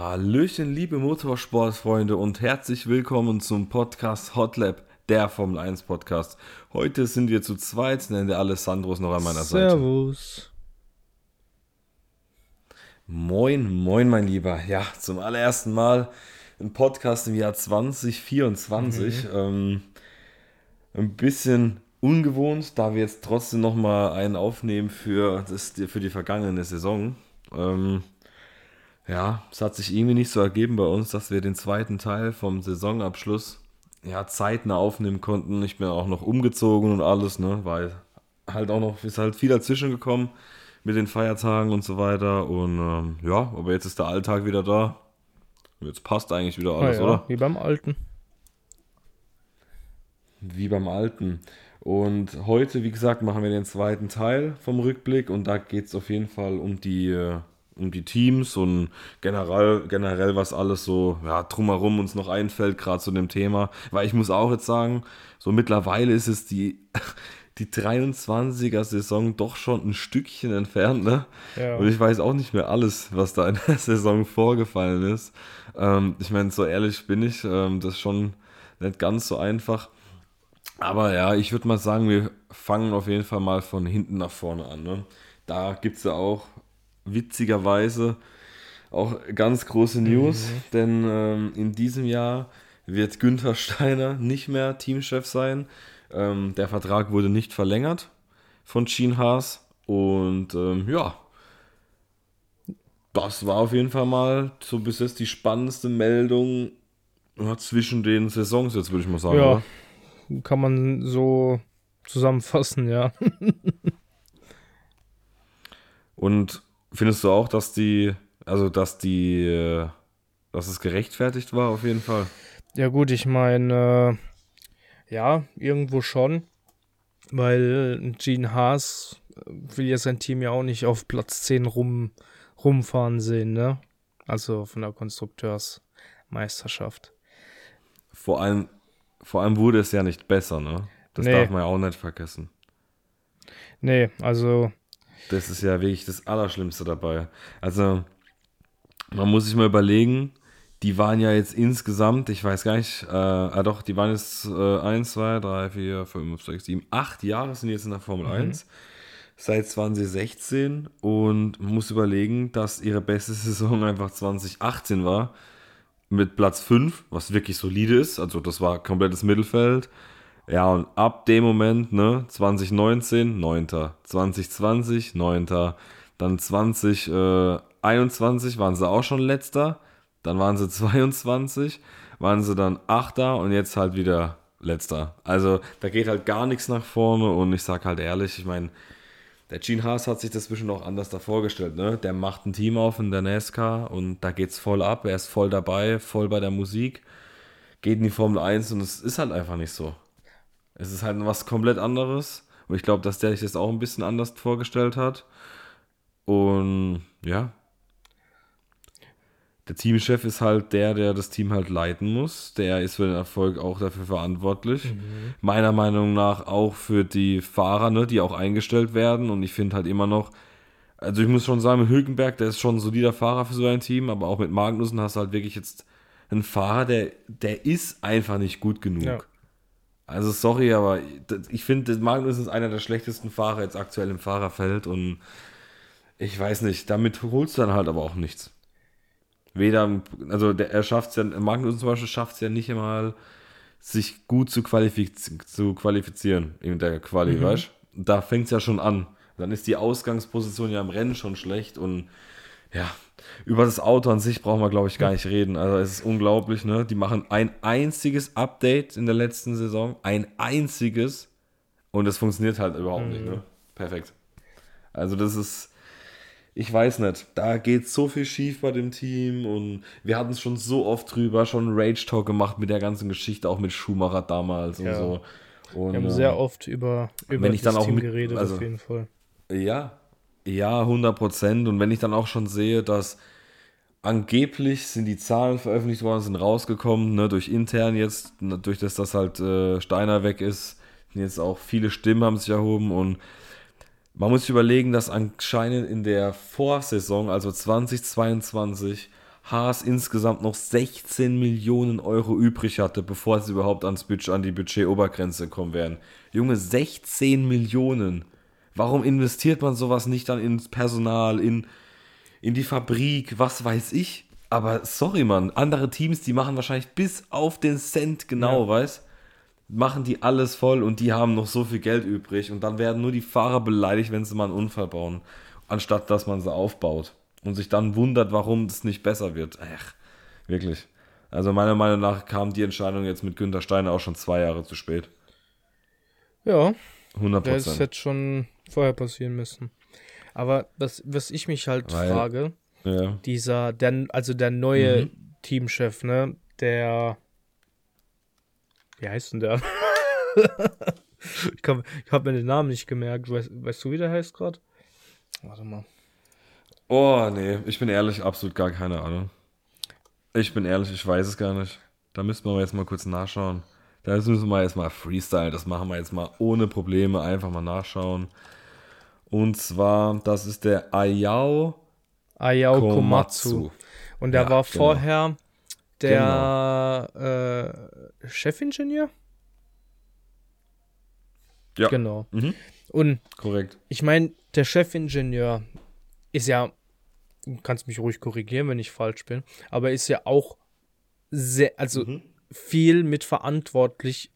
Hallöchen, liebe Motorsportfreunde und herzlich willkommen zum Podcast Hotlap, der Formel 1 Podcast. Heute sind wir zu zweit, denn der Alessandro ist noch an meiner Seite. Servus. Moin, moin, mein Lieber. Ja, zum allerersten Mal ein Podcast im Jahr 2024. Ähm, ein bisschen ungewohnt, da wir jetzt trotzdem nochmal einen aufnehmen für, das, für die vergangene Saison. Ähm, ja, es hat sich irgendwie nicht so ergeben bei uns, dass wir den zweiten Teil vom Saisonabschluss ja zeitnah aufnehmen konnten. Ich bin auch noch umgezogen und alles, ne, weil halt auch noch ist halt viel dazwischen gekommen mit den Feiertagen und so weiter und ähm, ja, aber jetzt ist der Alltag wieder da. Jetzt passt eigentlich wieder alles, ja, oder? Wie beim Alten. Wie beim Alten. Und heute, wie gesagt, machen wir den zweiten Teil vom Rückblick und da geht es auf jeden Fall um die, äh, um die Teams und generell, generell was alles so ja, drumherum uns noch einfällt, gerade zu dem Thema. Weil ich muss auch jetzt sagen, so mittlerweile ist es die, die 23er Saison doch schon ein Stückchen entfernt, ne? Ja. Und ich weiß auch nicht mehr alles, was da in der Saison vorgefallen ist. Ähm, ich meine, so ehrlich bin ich, ähm, das ist schon nicht ganz so einfach. Aber ja, ich würde mal sagen, wir fangen auf jeden Fall mal von hinten nach vorne an. Ne? Da gibt es ja auch witzigerweise auch ganz große News, denn ähm, in diesem Jahr wird Günther Steiner nicht mehr Teamchef sein. Ähm, der Vertrag wurde nicht verlängert von Gene Haas und ähm, ja, das war auf jeden Fall mal so bis jetzt die spannendste Meldung ja, zwischen den Saisons, jetzt würde ich mal sagen. Ja. oder? Kann man so zusammenfassen, ja. Und findest du auch, dass die, also dass die, äh, dass es gerechtfertigt war, auf jeden Fall? Ja, gut, ich meine, äh, ja, irgendwo schon. Weil Gene Haas will ja sein Team ja auch nicht auf Platz 10 rum, rumfahren sehen, ne? Also von der Konstrukteursmeisterschaft. Vor allem, vor allem wurde es ja nicht besser, ne? Das Nee. darf man ja auch nicht vergessen. Nee, also, Das ist ja wirklich das Allerschlimmste dabei. Also, man muss sich mal überlegen, die waren ja jetzt insgesamt, ich weiß gar nicht, äh, ah doch, die waren jetzt äh, 1, 2, 3, 4, 5, 6, 7, 8 Jahre sind jetzt in der Formel 1. Seit 2016 und man muss überlegen, dass ihre beste Saison einfach 2018 war. Mit Platz 5, was wirklich solide ist. Also, das war komplettes Mittelfeld. Ja, und ab dem Moment, ne, 2019, 9. 2020, 9. Dann 2021 waren sie auch schon letzter. Dann waren sie 22, waren sie dann Achter und jetzt halt wieder letzter. Also da geht halt gar nichts nach vorne und ich sag halt ehrlich, ich meine, der Gene Haas hat sich das bestimmt auch anders da vorgestellt, ne? Der macht ein Team auf in der NASCAR und da geht's voll ab, er ist voll dabei, voll bei der Musik, geht in die Formel 1 und es ist halt einfach nicht so. Es ist halt was komplett anderes. Und ich glaube, dass der sich das auch ein bisschen anders vorgestellt hat. Und ja. Der Teamchef ist halt der, der das Team halt leiten muss. Der ist für den Erfolg auch dafür verantwortlich. Meiner Meinung nach auch für die Fahrer, ne, die auch eingestellt werden. Und ich finde halt immer noch, also ich muss schon sagen, mit Hülkenberg, der ist schon ein solider Fahrer für so ein Team, aber auch mit Magnussen hast du halt wirklich jetzt einen Fahrer, der, der ist einfach nicht gut genug. Ja. Also sorry, aber ich finde, Magnussen ist einer der schlechtesten Fahrer jetzt aktuell im Fahrerfeld und ich weiß nicht, damit holst du dann halt aber auch nichts. Weder, also der, er schafft es ja, Magnussen zum Beispiel schafft es ja nicht einmal, sich gut zu, qualifiz zu qualifizieren in der Quali, weißt du? Da fängt es ja schon an. Dann ist die Ausgangsposition ja im Rennen schon schlecht und ja, über das Auto an sich brauchen wir, glaube ich, gar nicht reden. Also es ist unglaublich, ne? Die machen ein einziges Update in der letzten Saison, ein einziges und es funktioniert halt überhaupt nicht, ne? Perfekt. Also das ist, ich weiß nicht, da geht so viel schief bei dem Team und wir hatten es schon so oft drüber, schon Rage Talk gemacht mit der ganzen Geschichte, auch mit Schumacher damals und Ja. so. Und, wir haben ähm, sehr oft über, über wenn ich dann das auch Team mit- geredet, also- auf jeden Fall. Ja, ja, 100 Prozent. Und wenn ich dann auch schon sehe, dass angeblich sind die Zahlen veröffentlicht worden, sind rausgekommen, ne, durch intern jetzt, durch das, dass halt äh, Steiner weg ist, jetzt auch viele Stimmen haben sich erhoben und man muss sich überlegen, dass anscheinend in der Vorsaison, also 2022, Haas insgesamt noch 16 Millionen Euro übrig hatte, bevor sie überhaupt ans Budget, an die Budgetobergrenze kommen wären. Junge, 16 Millionen. Warum investiert man sowas nicht dann ins Personal, in, in die Fabrik, was weiß ich? Aber sorry, Mann, andere Teams, die machen wahrscheinlich bis auf den Cent genau, ja. weißt machen die alles voll und die haben noch so viel Geld übrig und dann werden nur die Fahrer beleidigt, wenn sie mal einen Unfall bauen, anstatt dass man sie aufbaut und sich dann wundert, warum es nicht besser wird. Ach, wirklich. Also meiner Meinung nach kam die Entscheidung jetzt mit Günter Steiner auch schon zwei Jahre zu spät. Ja. 100 Prozent. Das hätte schon vorher passieren müssen. Aber was, was ich mich halt Weil, frage, ja. dieser, der, also der neue mhm. Teamchef, ne, der, wie heißt denn der? ich ich habe mir den Namen nicht gemerkt. Weißt, weißt du, wie der heißt gerade? Warte mal. Oh, nee, ich bin ehrlich, absolut gar keine Ahnung. Ich bin ehrlich, ich weiß es gar nicht. Da müssten wir jetzt mal kurz nachschauen. Da müssen wir jetzt mal Freestyle, das machen wir jetzt mal ohne Probleme, einfach mal nachschauen. Und zwar, das ist der Ayao, Ayao Komatsu. Komatsu. Und der ja, war genau. vorher der genau. äh, Chefingenieur? Ja. Genau. Mhm. Und korrekt. Ich meine, der Chefingenieur ist ja du kannst mich ruhig korrigieren, wenn ich falsch bin, aber ist ja auch sehr, also mhm. viel mitverantwortlich,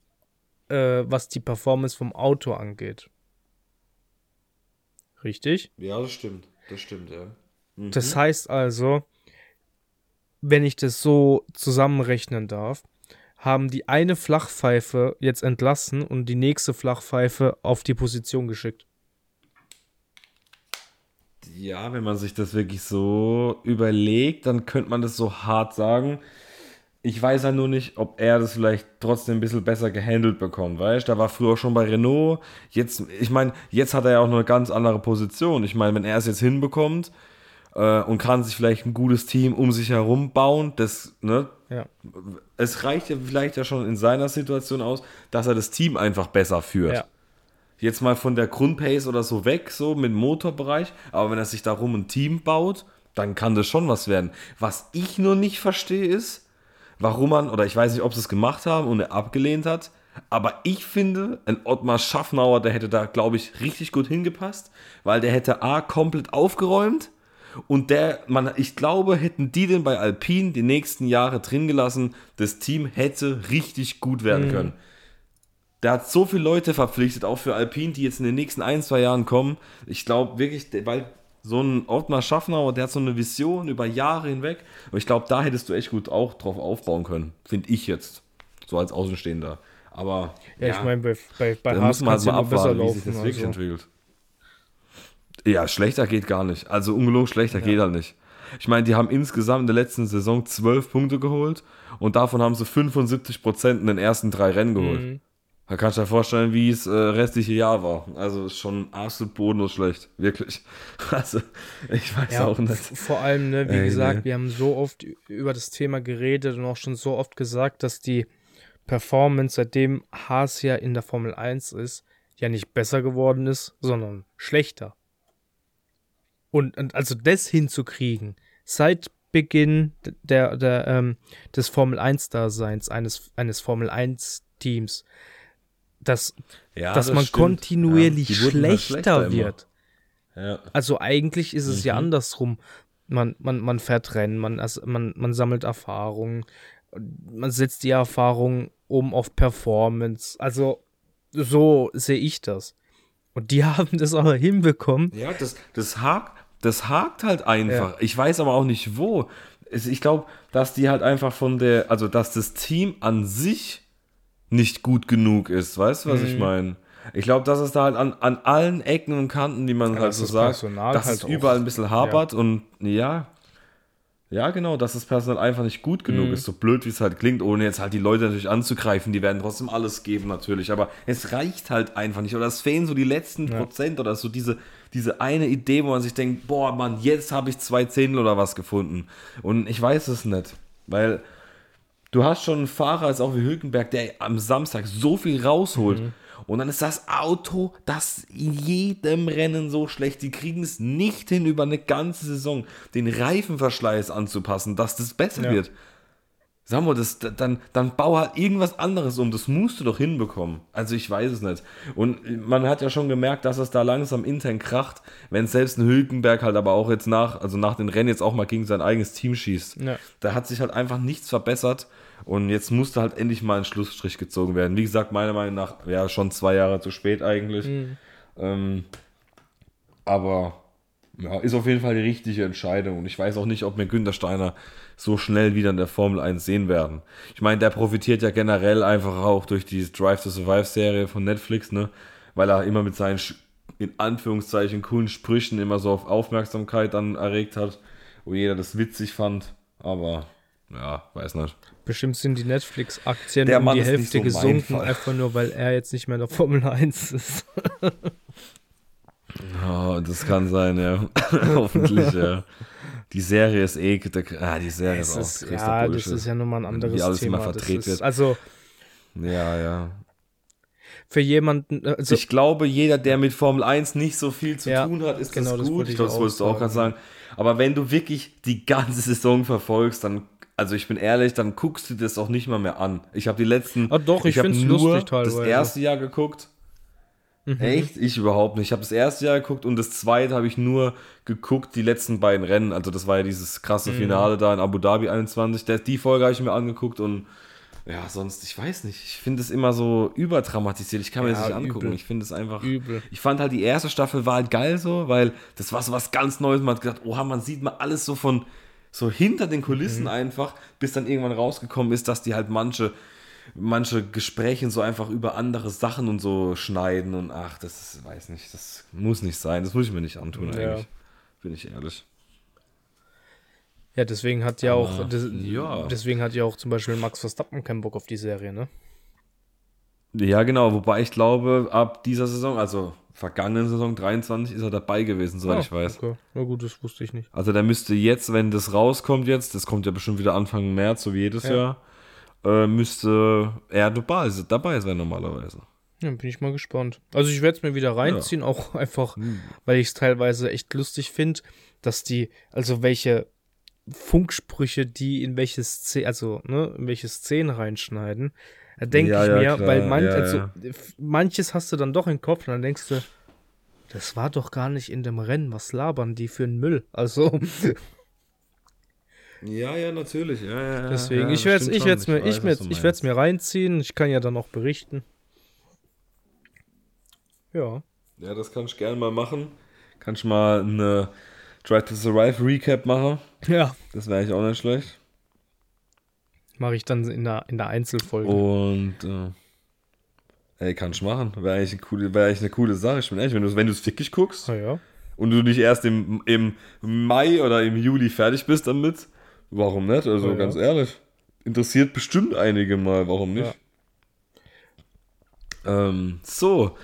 äh, was die Performance vom Auto angeht. Richtig? Ja, das stimmt. Das stimmt, ja. Mhm. Das heißt also, wenn ich das so zusammenrechnen darf, haben die eine Flachpfeife jetzt entlassen und die nächste Flachpfeife auf die Position geschickt. Ja, wenn man sich das wirklich so überlegt, dann könnte man das so hart sagen. Ich weiß ja nur nicht, ob er das vielleicht trotzdem ein bisschen besser gehandelt bekommt, weißt du? Da war früher schon bei Renault. Jetzt, ich meine, jetzt hat er ja auch noch eine ganz andere Position. Ich meine, wenn er es jetzt hinbekommt äh, und kann sich vielleicht ein gutes Team um sich herum bauen, das, ne? Ja. Es reicht ja vielleicht ja schon in seiner Situation aus, dass er das Team einfach besser führt. Ja jetzt mal von der Grundpace oder so weg, so mit dem Motorbereich, aber wenn er sich darum ein Team baut, dann kann das schon was werden. Was ich nur nicht verstehe ist, warum man, oder ich weiß nicht, ob sie es gemacht haben und er abgelehnt hat, aber ich finde, ein Ottmar Schaffnauer, der hätte da, glaube ich, richtig gut hingepasst, weil der hätte A komplett aufgeräumt und der, man, ich glaube, hätten die den bei Alpine die nächsten Jahre drin gelassen, das Team hätte richtig gut werden mhm. können. Der hat so viele Leute verpflichtet, auch für Alpine, die jetzt in den nächsten ein, zwei Jahren kommen. Ich glaube wirklich, weil so ein Ottmar Schaffner, der hat so eine Vision über Jahre hinweg. Und ich glaube, da hättest du echt gut auch drauf aufbauen können. Finde ich jetzt. So als Außenstehender. Aber. Ja, ja ich meine, bei, bei, bei Haas muss man halt mal abwarten, wie sich das wirklich also. entwickelt. Ja, schlechter geht gar nicht. Also ungelogen schlechter ja. geht halt nicht. Ich meine, die haben insgesamt in der letzten Saison zwölf Punkte geholt und davon haben sie 75 Prozent in den ersten drei Rennen geholt. Mhm. Da kannst du dir vorstellen, wie es äh, restliche Jahr war. Also schon absolut bodenlos schlecht. Wirklich. Also, ich weiß ja, auch nicht. Vor allem, ne, wie Ey, gesagt, nee. wir haben so oft über das Thema geredet und auch schon so oft gesagt, dass die Performance, seitdem Haas ja in der Formel 1 ist, ja nicht besser geworden ist, sondern schlechter. Und, und also das hinzukriegen, seit Beginn der, der, ähm, des Formel 1-Daseins eines, eines Formel 1-Teams, dass, ja, dass das man stimmt. kontinuierlich ja, schlechter, schlechter wird. Ja. Also eigentlich ist es mhm. ja andersrum. Man, man, man fährt Rennen, man, also man, man sammelt Erfahrungen, man setzt die Erfahrung um auf Performance. Also so sehe ich das. Und die haben das aber hinbekommen. Ja, das, das, hakt, das hakt halt einfach. Ich weiß aber auch nicht wo. Ich glaube, dass die halt einfach von der, also dass das Team an sich nicht gut genug ist. Weißt du, was mhm. ich meine? Ich glaube, dass es da halt an, an allen Ecken und Kanten, wie man ja, halt so sagt, dass halt es überall ein bisschen hapert ja. und ja, ja, genau, dass das Personal einfach nicht gut genug mhm. ist, so blöd wie es halt klingt, ohne jetzt halt die Leute natürlich anzugreifen, die werden trotzdem alles geben natürlich, aber es reicht halt einfach nicht oder es fehlen so die letzten ja. Prozent oder so diese, diese eine Idee, wo man sich denkt, boah, Mann, jetzt habe ich zwei Zehntel oder was gefunden und ich weiß es nicht, weil Du hast schon einen Fahrer, als auch wie Hülkenberg, der am Samstag so viel rausholt. Mhm. Und dann ist das Auto, das in jedem Rennen so schlecht. Die kriegen es nicht hin, über eine ganze Saison den Reifenverschleiß anzupassen, dass das besser ja. wird. Sag mal, das, dann, dann bau halt irgendwas anderes um. Das musst du doch hinbekommen. Also ich weiß es nicht. Und man hat ja schon gemerkt, dass es da langsam intern kracht, wenn selbst ein Hülkenberg halt aber auch jetzt nach, also nach den Rennen jetzt auch mal gegen sein eigenes Team schießt. Ja. Da hat sich halt einfach nichts verbessert. Und jetzt musste halt endlich mal ein Schlussstrich gezogen werden. Wie gesagt, meiner Meinung nach, ja, schon zwei Jahre zu spät eigentlich. Mhm. Ähm, aber ja, ist auf jeden Fall die richtige Entscheidung. Und ich weiß auch nicht, ob wir Günter Steiner so schnell wieder in der Formel 1 sehen werden. Ich meine, der profitiert ja generell einfach auch durch die Drive to Survive Serie von Netflix, ne? Weil er immer mit seinen in Anführungszeichen coolen Sprüchen immer so auf Aufmerksamkeit dann erregt hat, wo jeder das witzig fand. Aber ja, weiß nicht. Bestimmt sind die Netflix-Aktien um die Hälfte so gesunken, einfach nur weil er jetzt nicht mehr in der Formel 1 ist. oh, das kann sein, ja. Hoffentlich, ja. Die Serie ist eh. Ah, die Serie es ist, ist Ja, das ist ja nochmal ein anderes alles Thema. Immer verdreht wird. Also. Ja, ja. Für jemanden. Also, ich glaube, jeder, der mit Formel 1 nicht so viel zu ja, tun hat, ist genau, das gut. Das ich glaube, das wolltest du auch gerade sagen. Aber wenn du wirklich die ganze Saison verfolgst, dann also ich bin ehrlich, dann guckst du das auch nicht mal mehr an. Ich habe die letzten. Ah, doch, ich, ich finde es lustig teilweise. Das erste Jahr geguckt. Mhm. Echt? Ich überhaupt nicht. Ich habe das erste Jahr geguckt und das zweite habe ich nur geguckt, die letzten beiden Rennen. Also das war ja dieses krasse mhm. Finale da in Abu Dhabi 21. die Folge habe ich mir angeguckt und ja, sonst, ich weiß nicht. Ich finde es immer so überdramatisiert. Ich kann mir ja, das nicht angucken. Übel. Ich finde es einfach. Übel. Ich fand halt die erste Staffel war halt geil so, weil das war so was ganz Neues. Man hat gedacht, oha, man sieht mal alles so von so hinter den Kulissen mhm. einfach, bis dann irgendwann rausgekommen ist, dass die halt manche, manche Gespräche so einfach über andere Sachen und so schneiden und ach, das ist, weiß nicht, das muss nicht sein, das muss ich mir nicht antun ja. eigentlich, bin ich ehrlich. Ja, deswegen hat ja auch, des, ja. deswegen hat ja auch zum Beispiel Max Verstappen keinen Bock auf die Serie, ne? Ja, genau, wobei ich glaube, ab dieser Saison, also vergangenen Saison 23 ist er dabei gewesen, soweit ah, ich weiß. Okay. Na gut, das wusste ich nicht. Also der müsste jetzt, wenn das rauskommt jetzt, das kommt ja bestimmt wieder Anfang März, so wie jedes ja. Jahr, äh, müsste er dabei, dabei sein normalerweise. Ja, bin ich mal gespannt. Also ich werde es mir wieder reinziehen, ja. auch einfach, hm. weil ich es teilweise echt lustig finde, dass die, also welche Funksprüche die in welche Szene, also ne, in welche Szenen reinschneiden. Da denke ja, ich mir, ja, weil man, ja, also, manches hast du dann doch im Kopf und dann denkst du, das war doch gar nicht in dem Rennen, was labern die für einen Müll? Also. Ja, ja, natürlich. Ja, ja, Deswegen, ich werde es ich werd's mir, ich, ich, ich werd's mir reinziehen. Ich kann ja dann auch berichten. Ja. Ja, das kann ich gerne mal machen. Kann ich mal eine Drive to Survive Recap machen. Ja. Das wäre eigentlich auch nicht schlecht. Mache ich dann in der, in der Einzelfolge. Und äh, ey, kann ich machen. Wäre eigentlich, eine coole, wär eigentlich eine coole Sache. Ich bin ehrlich, wenn du wenn es wirklich guckst ah, ja. und du nicht erst im, im Mai oder im Juli fertig bist damit, warum nicht? Also ah, ganz ja. ehrlich. Interessiert bestimmt einige mal, warum nicht? Ja. Ähm, so,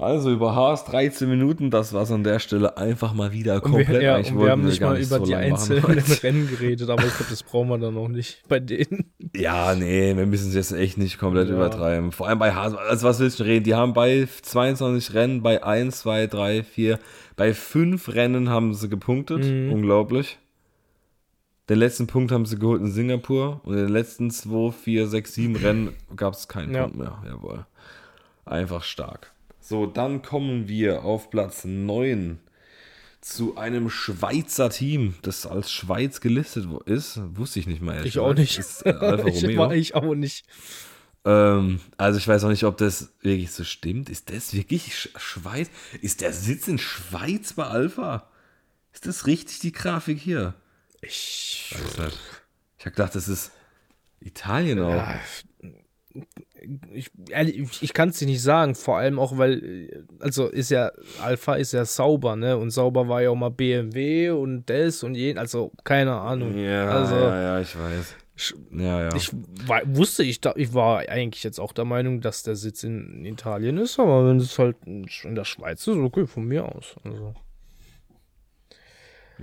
also über Haas 13 Minuten, das war es an der Stelle einfach mal wieder komplett. Wir, ja, wir haben nicht mal über so die einzelnen Rennen geredet, aber ich glaube, das brauchen wir dann noch nicht bei denen. Ja, nee, wir müssen es jetzt echt nicht komplett ja. übertreiben. Vor allem bei Haas, also was willst du reden? Die haben bei 22 Rennen, bei 1, 2, 3, 4, bei 5 Rennen haben sie gepunktet. Mhm. Unglaublich. Den letzten Punkt haben sie geholt in Singapur und in den letzten 2, 4, 6, 7 Rennen gab es keinen ja. Punkt mehr. Jawohl. Einfach stark. So, dann kommen wir auf Platz 9 zu einem Schweizer Team, das als Schweiz gelistet ist. Wusste ich nicht mal. Ich auch nicht. Ist, äh, ich, Romeo. ich auch nicht. Ähm, also ich weiß auch nicht, ob das wirklich so stimmt. Ist das wirklich Sch Schweiz? Ist der Sitz in Schweiz bei Alpha? Ist das richtig die Grafik hier? Ich weiß nicht. Ich habe gedacht, das ist Italien auch. Ja, ich, ich, ich kann es dir nicht sagen, vor allem auch, weil, also ist ja, Alpha ist ja sauber, ne? Und sauber war ja auch mal BMW und das und jen, also keine Ahnung. Ja, also, ja, ja, ich weiß. Ja, ja. Ich war, wusste, ich, ich war eigentlich jetzt auch der Meinung, dass der Sitz in Italien ist, aber wenn es halt in der Schweiz ist, okay, von mir aus. Also.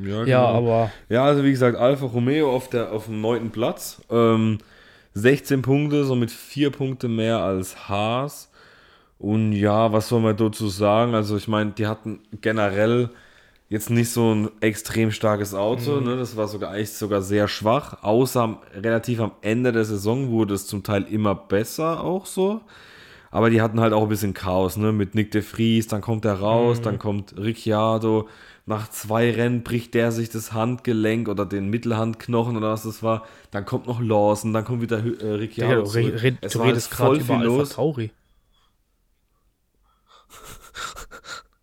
Ja, genau. ja, aber. Ja, also wie gesagt, Alfa Romeo auf, der, auf dem neunten Platz. Ähm, 16 Punkte, somit 4 Punkte mehr als Haas. Und ja, was soll man dazu sagen? Also ich meine, die hatten generell jetzt nicht so ein extrem starkes Auto. Mhm. Ne? Das war sogar eigentlich sogar sehr schwach. Außer relativ am Ende der Saison wurde es zum Teil immer besser auch so. Aber die hatten halt auch ein bisschen Chaos, ne? Mit Nick de Vries, dann kommt er raus, mhm. dann kommt Ricciardo. Nach zwei Rennen bricht der sich das Handgelenk oder den Mittelhandknochen oder was das war. Dann kommt noch Lawson, dann kommt wieder äh, Ricciardo. Ja, du, red, du redest gerade über Alpha Tauri.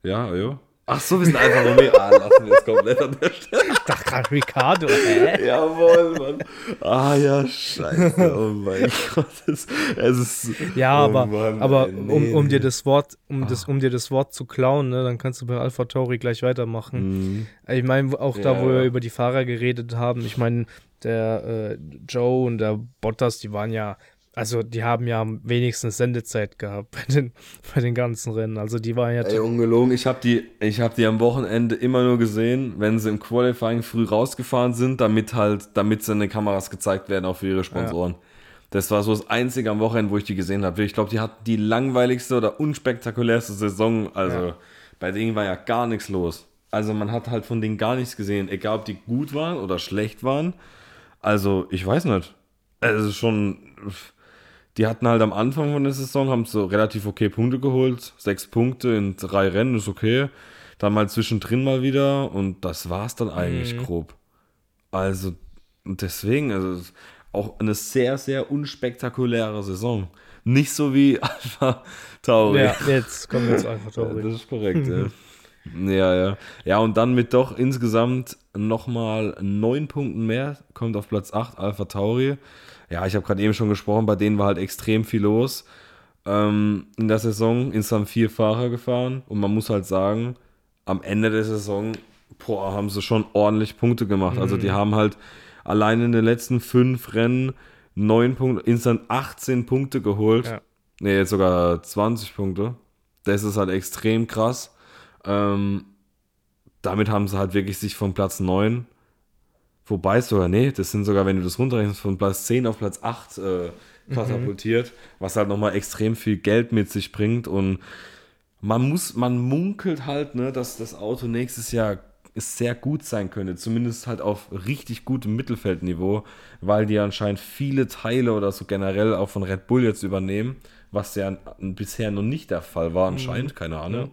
Ja, ja. Ach so, wir sind einfach Romeo. Ah, lassen wir es komplett an der Stelle. Ich dachte gerade Ricardo, hä? Jawohl, Mann. Ah ja, scheiße. Oh mein Gott. Es, es ist. Ja, oh aber, Mann, aber nee, um, um dir das Wort, um, das, um dir das Wort zu klauen, ne, dann kannst du bei Alpha Tauri gleich weitermachen. Mhm. Ich meine, auch da, ja. wo wir über die Fahrer geredet haben, ich meine, der äh, Joe und der Bottas, die waren ja also die haben ja wenigstens Sendezeit gehabt bei den, bei den ganzen Rennen. Also die waren ja. Ey, ungelogen. Ich habe die, hab die am Wochenende immer nur gesehen, wenn sie im Qualifying früh rausgefahren sind, damit halt, damit sie in den Kameras gezeigt werden, auch für ihre Sponsoren. Ja. Das war so das einzige am Wochenende, wo ich die gesehen habe. Ich glaube, die hatten die langweiligste oder unspektakulärste Saison. Also ja. bei denen war ja gar nichts los. Also man hat halt von denen gar nichts gesehen, egal ob die gut waren oder schlecht waren. Also ich weiß nicht. Es ist schon die hatten halt am Anfang von der Saison, haben so relativ okay Punkte geholt. Sechs Punkte in drei Rennen ist okay. Dann mal zwischendrin mal wieder und das war's dann eigentlich mhm. grob. Also deswegen, also auch eine sehr, sehr unspektakuläre Saison. Nicht so wie Alpha Tauri. Ja, jetzt kommen wir zu Alpha Tauri. Das ist korrekt, ja. Ja, ja. Ja, und dann mit doch insgesamt nochmal neun Punkten mehr, kommt auf Platz 8 Alpha Tauri ja, ich habe gerade eben schon gesprochen, bei denen war halt extrem viel los ähm, in der Saison. Insgesamt vier Fahrer gefahren und man muss halt sagen, am Ende der Saison, boah, haben sie schon ordentlich Punkte gemacht. Mhm. Also die mhm. haben halt allein in den letzten fünf Rennen neun Punkte, insgesamt 18 Punkte geholt. Ja. Ne, jetzt sogar 20 Punkte. Das ist halt extrem krass. Ähm, damit haben sie halt wirklich sich von Platz 9 Wobei sogar, nee, das sind sogar, wenn du das runterrechnest, von Platz 10 auf Platz 8 äh, katapultiert, mhm. was halt nochmal extrem viel Geld mit sich bringt. Und man muss, man munkelt halt, ne, dass das Auto nächstes Jahr sehr gut sein könnte, zumindest halt auf richtig gutem Mittelfeldniveau, weil die anscheinend viele Teile oder so generell auch von Red Bull jetzt übernehmen, was ja bisher noch nicht der Fall war, anscheinend, mhm. keine Ahnung.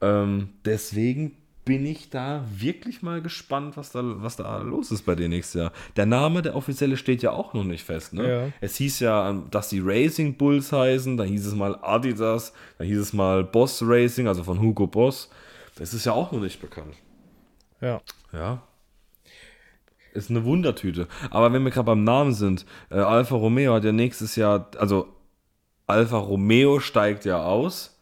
Ja. Ähm, deswegen bin ich da wirklich mal gespannt, was da, was da los ist bei dir nächstes Jahr. Der Name, der offizielle, steht ja auch noch nicht fest. Ne? Ja. Es hieß ja, dass die Racing Bulls heißen, dann hieß es mal Adidas, dann hieß es mal Boss Racing, also von Hugo Boss. Das ist ja auch noch nicht bekannt. Ja. Ja. Ist eine Wundertüte. Aber wenn wir gerade beim Namen sind, äh, Alfa Romeo hat ja nächstes Jahr, also Alfa Romeo steigt ja aus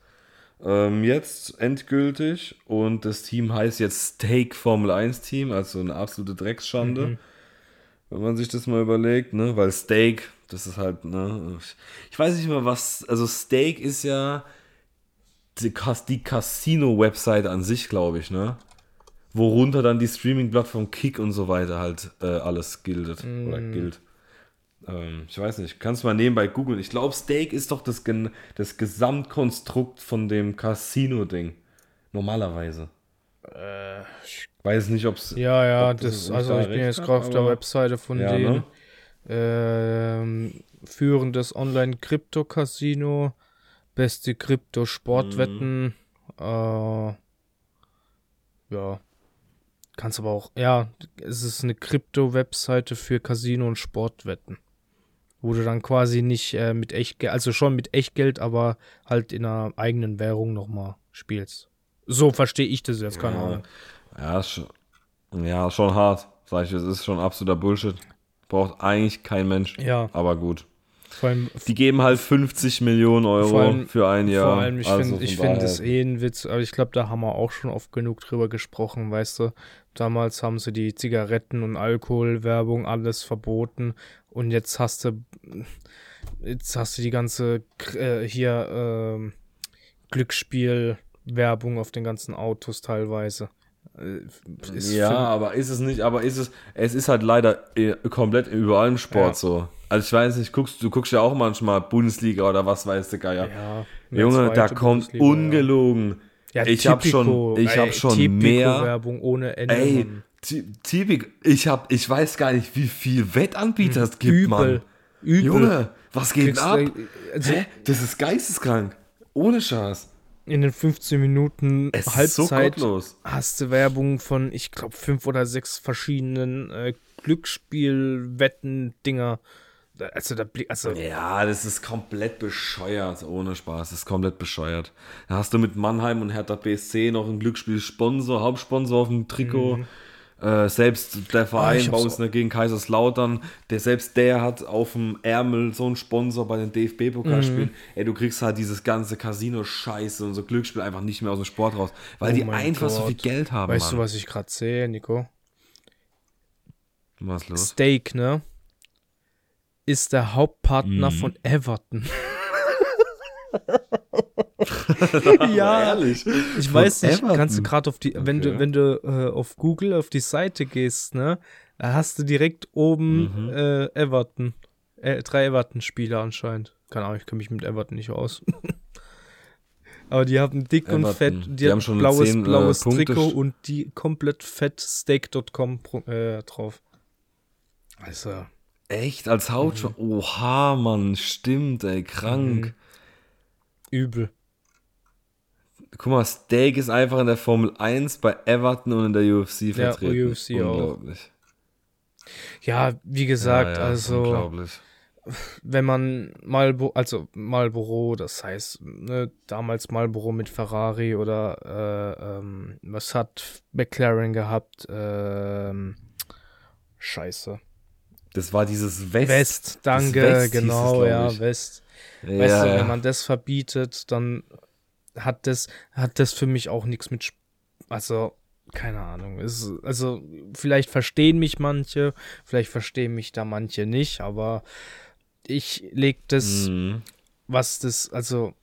ähm, jetzt endgültig und das Team heißt jetzt Steak Formel 1 Team, also eine absolute Drecksschande. Mhm. Wenn man sich das mal überlegt, ne? Weil Steak, das ist halt, ne? Ich weiß nicht mehr, was. Also Steak ist ja die, die Casino-Website an sich, glaube ich, ne? Worunter dann die Streaming-Plattform Kick und so weiter halt äh, alles giltet mhm. oder gilt. Ähm, ich weiß nicht, kannst du mal nebenbei googeln. Ich glaube, Steak ist doch das, das Gesamtkonstrukt von dem Casino-Ding. Normalerweise. Äh, ich weiß nicht, ob es. Ja, ja, das, das also ich bin jetzt gerade auf der Webseite von ja, denen. Ne? Ähm, führendes Online-Krypto-Casino, beste Krypto-Sportwetten. Mhm. Äh, ja. Kannst aber auch, ja, es ist eine Krypto-Webseite für Casino- und Sportwetten wo du dann quasi nicht äh, mit Echtgeld, also schon mit Echtgeld, aber halt in einer eigenen Währung nochmal spielst. So verstehe ich das jetzt, keine Ahnung. Ja, schon, ja, schon hart. Sag ich, es ist schon absoluter Bullshit. Braucht eigentlich kein Mensch. Ja. Aber gut. Allem, die geben halt 50 Millionen Euro allem, für ein Jahr. Vor allem, ich also finde find das eh ein Witz, aber ich glaube, da haben wir auch schon oft genug drüber gesprochen, weißt du. Damals haben sie die Zigaretten- und Alkoholwerbung alles verboten und jetzt hast du, jetzt hast du die ganze äh, hier äh, Glücksspielwerbung auf den ganzen Autos teilweise. Äh, ist ja, aber ist es nicht, aber ist es, es ist halt leider äh, komplett überall im Sport Ja. so. Also ich weiß nicht, guckst, du guckst ja auch manchmal Bundesliga oder was weiß der Geier. ja, Junge, da kommt Bundesliga, ungelogen. Ja, ich hab schon, ich hab ey, schon Tipico mehr. Werbung ohne Ende. Ey, Tibik, ich hab, ich weiß gar nicht, wie viel Wettanbieter es gibt, Übel. Mann. Übel. Junge, was geht ab? also Hä? Das ist geisteskrank. Ohne Scheiß. in den 15 Minuten Es so Halbzeit gottlos. hast du Werbung von, ich glaube, fünf oder sechs verschiedenen äh, Glücksspiel-Wetten-Dinger. Also, da, also Ja, das ist komplett bescheuert, ohne Spaß. Das ist komplett bescheuert. Da hast du mit Mannheim und Hertha BSC noch einen Glücksspiel-Sponsor, Hauptsponsor auf dem Trikot. Äh, selbst der Ah, Verein ich bei uns ne, gegen Kaiserslautern, der selbst der hat auf dem Ärmel so einen Sponsor bei den DFB-Pokalspielen. Ey, du kriegst halt dieses ganze Casino-Scheiße und so Glücksspiel einfach nicht mehr aus dem Sport raus, weil Oh die einfach so viel Gott. Geld haben. weißt du, Mann. was ich gerade sehe, Nico? Was los? Steak, ne? Ist der Hauptpartner Mhm. von Everton. ja, ehrlich. ich weiß nicht, Everton? kannst du gerade auf die, wenn du, Okay. wenn du äh, auf Google auf die Seite gehst, ne, da hast du direkt oben Mhm. äh, Everton. Äh, drei Everton-Spieler anscheinend. Keine Ahnung, ich kenne mich mit Everton nicht aus. Aber die haben dick und Everton. fett, die, Die haben schon blaues, zehn, äh, blaues Punkte Trikot und die komplett fett steak.com äh, drauf. Also, Echt? Als Hauptsponsor? Mhm. Oha, Mann, stimmt, ey, krank. Übel. Guck mal, Steak ist einfach in der Formel 1 bei Everton und in der UFC Ja, vertreten. UFC auch. Unglaublich. Ja, wie gesagt, Ja, ja, also Unglaublich. wenn man Marlboro, also Marlboro, das heißt, ne, damals Marlboro mit Ferrari oder äh, ähm, was hat McLaren gehabt? Ähm, Scheiße. Das war dieses West. West, danke, West genau, ja. West. Ja, Weißt du, wenn man das verbietet, dann hat das, hat das für mich auch nichts mit, also, keine Ahnung. Es, also, vielleicht verstehen mich manche, vielleicht verstehen mich da manche nicht, aber ich leg das, Mhm. was das, also,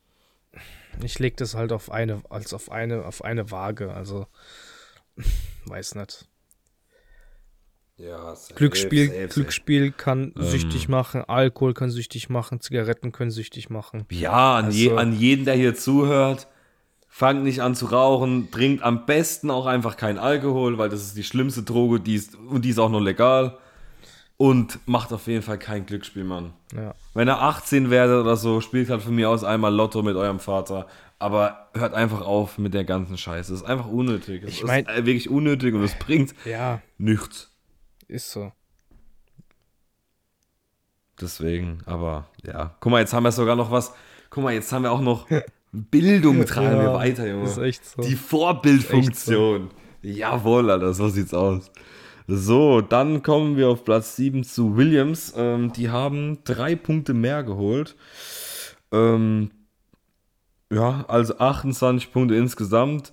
ich leg das halt auf eine, als auf eine, auf eine Waage, also, weiß nicht. Ja, safe, Glücksspiel, safe, safe. Glücksspiel kann Ähm. süchtig machen, Alkohol kann süchtig machen, Zigaretten können süchtig machen. Ja, an, je, Also- an jeden, der hier zuhört, fangt nicht an zu rauchen, trinkt am besten auch einfach keinen Alkohol, weil das ist die schlimmste Droge die ist, und die ist auch noch legal. Und macht auf jeden Fall kein Glücksspiel, Mann. Ja. Wenn ihr 18 werdet oder so, spielt halt von mir aus einmal Lotto mit eurem Vater. Aber hört einfach auf mit der ganzen Scheiße. Das ist einfach unnötig. Es Ich mein- ist äh, wirklich unnötig und es bringt Ja, nichts. Ist so. Deswegen, aber ja. Guck mal, jetzt haben wir sogar noch was. Guck mal, jetzt haben wir auch noch Bildung tragen wir Ja, weiter, Junge. Ist echt so. Die Vorbildfunktion. Jawohl, Alter, so sieht's aus. So, dann kommen wir auf Platz 7 zu Williams. Ähm, die haben drei Punkte mehr geholt. Ähm, ja, also 28 Punkte insgesamt.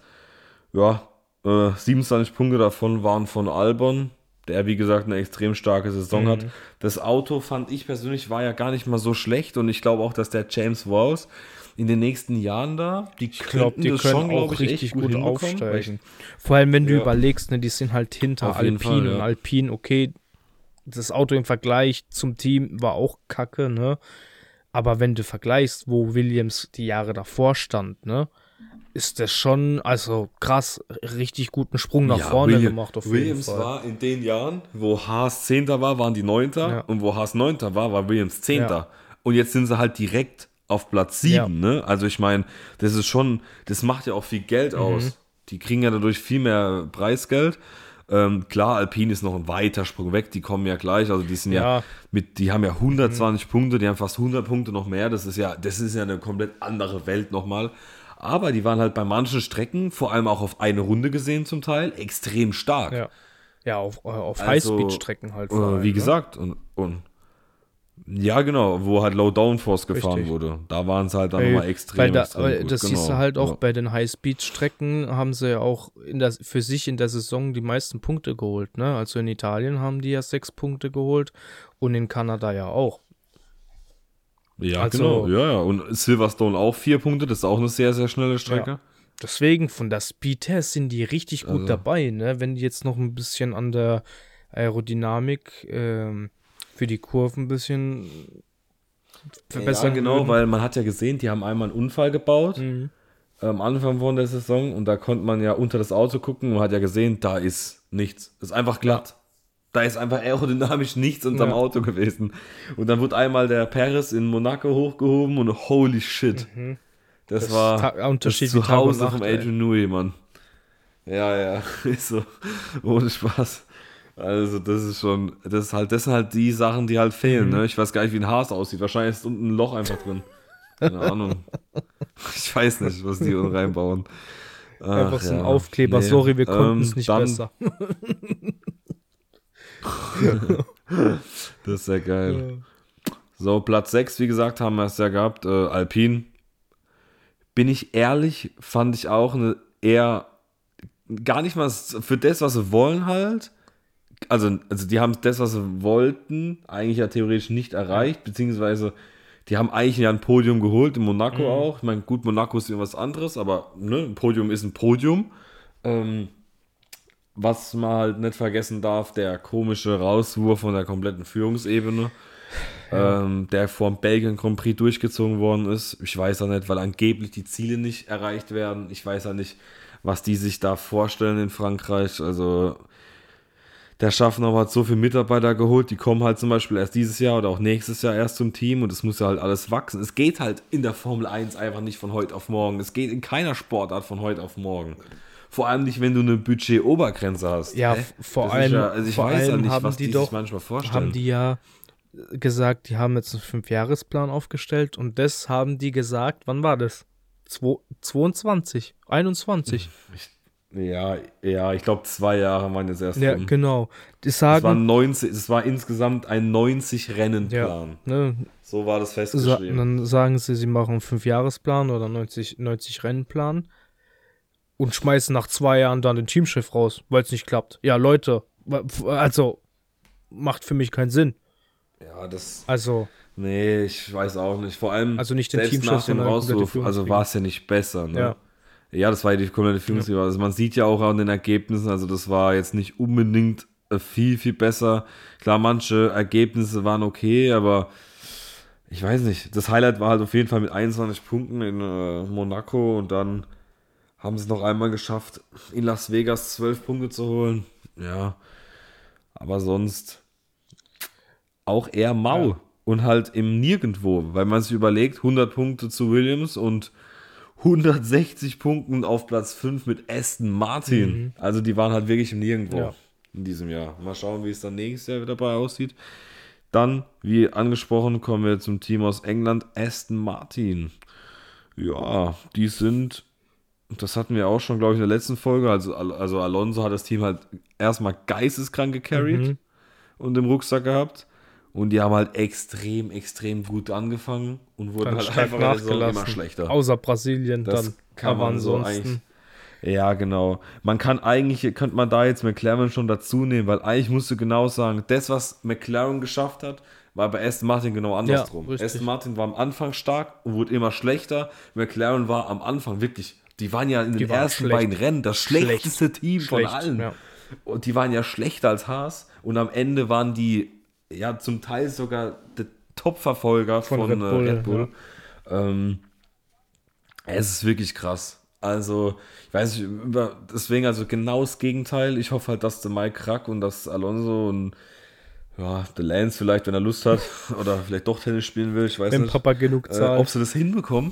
Ja, äh, 27 Punkte davon waren von Albon, der wie gesagt eine extrem starke Saison hat. Das Auto fand ich persönlich war ja gar nicht mal so schlecht und ich glaube auch, dass der James Walls in den nächsten Jahren da, die Ich glaube, die das können glaub auch richtig gut, weil aufsteigen. Vor allem, wenn du Ja. überlegst, ne, die sind halt hinter Auf Alpine Fall, ja. und Alpine, okay, das Auto im Vergleich zum Team war auch kacke, ne? Aber wenn du vergleichst, wo Williams die Jahre davor stand, ne, ist das schon, also krass, richtig guten Sprung nach Ja, vorne William- gemacht auf Williams jeden Fall. war in den Jahren, wo Haas Zehnter war, waren die Neunter Ja. und wo Haas Neunter war, war Williams Zehnter. Ja. Und jetzt sind sie halt direkt auf Platz sieben, ne? Also ich meine, das ist schon, das macht ja auch viel Geld Mhm. aus. Die kriegen ja dadurch viel mehr Preisgeld. Ähm, klar, Alpine ist noch ein weiter Sprung weg, die kommen ja gleich, also die sind ja, Ja. Mhm. mit, die haben ja 120 Punkte, die haben fast 100 Punkte noch mehr, das ist ja, das ist ja eine komplett andere Welt nochmal. Aber die waren halt bei manchen Strecken, vor allem auch auf eine Runde gesehen zum Teil, extrem stark. Ja, ja auf, äh, auf Also, Highspeed-Strecken halt. Äh, vor allem, wie ne? gesagt, und, und ja, genau, wo halt Low Downforce gefahren Richtig. wurde. Da waren sie halt dann nochmal extrem, da, extrem das genau. siehst du halt auch ja. bei den Highspeed-Strecken, haben sie ja auch in der, für sich in der Saison die meisten Punkte geholt. Ne? Also in Italien haben die ja sechs Punkte geholt und in Kanada ja auch. Ja, also- genau, ja, ja. Und Silverstone auch vier Punkte, das ist auch eine sehr, sehr schnelle Strecke. deswegen, von der Speed her sind die richtig gut Also- dabei, ne? Wenn die jetzt noch ein bisschen an der Aerodynamik ähm, für die Kurven ein bisschen verbessern ja, genau, würden. weil man hat ja gesehen, die haben einmal einen Unfall gebaut Mhm. am Anfang von der Saison und da konnte man ja unter das Auto gucken und hat ja gesehen, da ist nichts. Ist einfach glatt. Da ist einfach aerodynamisch nichts unterm Ja. Auto gewesen. Und dann wurde einmal der Paris in Monaco hochgehoben und holy shit. Das, Mhm. Das war Ta- das Unterschied und Zuhause Nacht, vom ey. Adrian Newey, Mann. Ja, ja, ist so. Ohne Spaß. Also, das ist schon, das ist halt, das sind halt die Sachen, die halt fehlen, Mhm. ne? Ich weiß gar nicht, wie ein Haas aussieht. Wahrscheinlich ist unten ein Loch einfach drin. Keine Ahnung. Ich weiß nicht, was die unten reinbauen. Ach, Einfach so ein ja. Aufkleber. Nee. Sorry, wir konnten Ähm, es nicht dann- besser. Das ist sehr geil. So, Platz 6, wie gesagt, haben wir es ja gehabt. Äh, Alpine. Bin ich ehrlich, fand ich auch eine eher gar nicht mal für das, was sie wollen halt. Also, also die haben das, was sie wollten, eigentlich ja theoretisch nicht erreicht, beziehungsweise die haben eigentlich ja ein Podium geholt, in Monaco auch. Ich meine, gut, Monaco ist irgendwas anderes, aber ne, ein Podium ist ein Podium. Ähm, was man halt nicht vergessen darf, der komische Rauswurf von der kompletten Führungsebene, ähm, der vor dem Belgien Grand Prix durchgezogen worden ist. Ich weiß ja nicht, weil angeblich die Ziele nicht erreicht werden. Ich weiß ja nicht, was die sich da vorstellen in Frankreich. Also der Schaffner hat so viele Mitarbeiter geholt, die kommen halt zum Beispiel erst dieses Jahr oder auch nächstes Jahr erst zum Team und es muss ja halt alles wachsen. Es geht halt in der Formel 1 einfach nicht von heute auf morgen. Es geht in keiner Sportart von heute auf morgen. Vor allem nicht, wenn du eine Budget-Obergrenze hast. Ja, f- vor allem, ja, also ich vor weiß ja allem nicht, haben was die, die, doch, sich manchmal vorstellen. haben die ja gesagt, die haben jetzt einen Fünfjahresplan aufgestellt und das haben die gesagt, wann war das? Zwo 22, 21. ja, ja, ich glaube zwei Jahre waren jetzt erst Ja, rum. genau. Die Es war, sagen, 90, es war insgesamt ein 90-Rennen-Plan. ne, So war das sa festgeschrieben. dann sagen sie, sie machen einen Fünfjahresplan oder 90, 90 Rennenplan und schmeißen nach zwei Jahren dann den Teamchef raus, weil es nicht klappt. Ja, Leute, also macht für mich keinen Sinn. ja, das. Also, Nee, ich weiß auch nicht. Vor allem Also nicht den Teamchef, nach dem Rauswurf, also war es ja nicht besser. Ne? Ja. ja, das war ja die komplette Führungsriege. Also man sieht ja auch an den Ergebnissen, also das war jetzt nicht unbedingt äh, viel, viel besser. Klar, manche Ergebnisse waren okay, aber ich weiß nicht. Das Highlight war halt auf jeden Fall mit 21 Punkten in äh, Monaco und dann haben sie es noch einmal geschafft, in Las Vegas 12 Punkte zu holen. Ja, aber sonst auch eher mau Ja. und halt im Nirgendwo, weil man sich überlegt, 100 Punkte zu Williams und 160 Punkten auf Platz 5 mit Aston Martin. Also die waren halt wirklich im Nirgendwo Ja. in diesem Jahr. Mal schauen, wie es dann nächstes Jahr wieder dabei aussieht. Dann, wie angesprochen, kommen wir zum Team aus England, Aston Martin. Ja, die sind, das hatten wir auch schon, glaube ich, in der letzten Folge. Also, also Alonso hat das Team halt erstmal geisteskrank gecarried Mhm. und im Rucksack gehabt. Und die haben halt extrem, extrem gut angefangen und wurden Dann halt einfach nachgelassen. immer schlechter. Außer Brasilien Das dann. kann Aber man so ansonsten. eigentlich. Ja, genau. Man kann eigentlich, könnte man da jetzt McLaren schon dazu nehmen, weil eigentlich musst du genau sagen, das, was McLaren geschafft hat, war bei Aston Martin genau andersrum. richtig. Aston Martin war am Anfang stark und wurde immer schlechter. McLaren war am Anfang wirklich, die waren ja in den ersten schlecht. beiden Rennen das schlechteste Team von Schlecht, allen. ja. Und die waren ja schlechter als Haas und am Ende waren die ja zum Teil sogar der Top-Verfolger von, Von Red Bull, äh, Red Bull. Ähm, es ist wirklich krass. Also, ich weiß nicht, über, deswegen also genau das Gegenteil. Ich hoffe halt, dass der Mike Krack und das Alonso und ja, der Lance vielleicht, wenn er Lust hat, oder vielleicht doch Tennis spielen will, ich weiß Wenn nicht. Papa genug Äh, zahlt. ob sie das hinbekommen.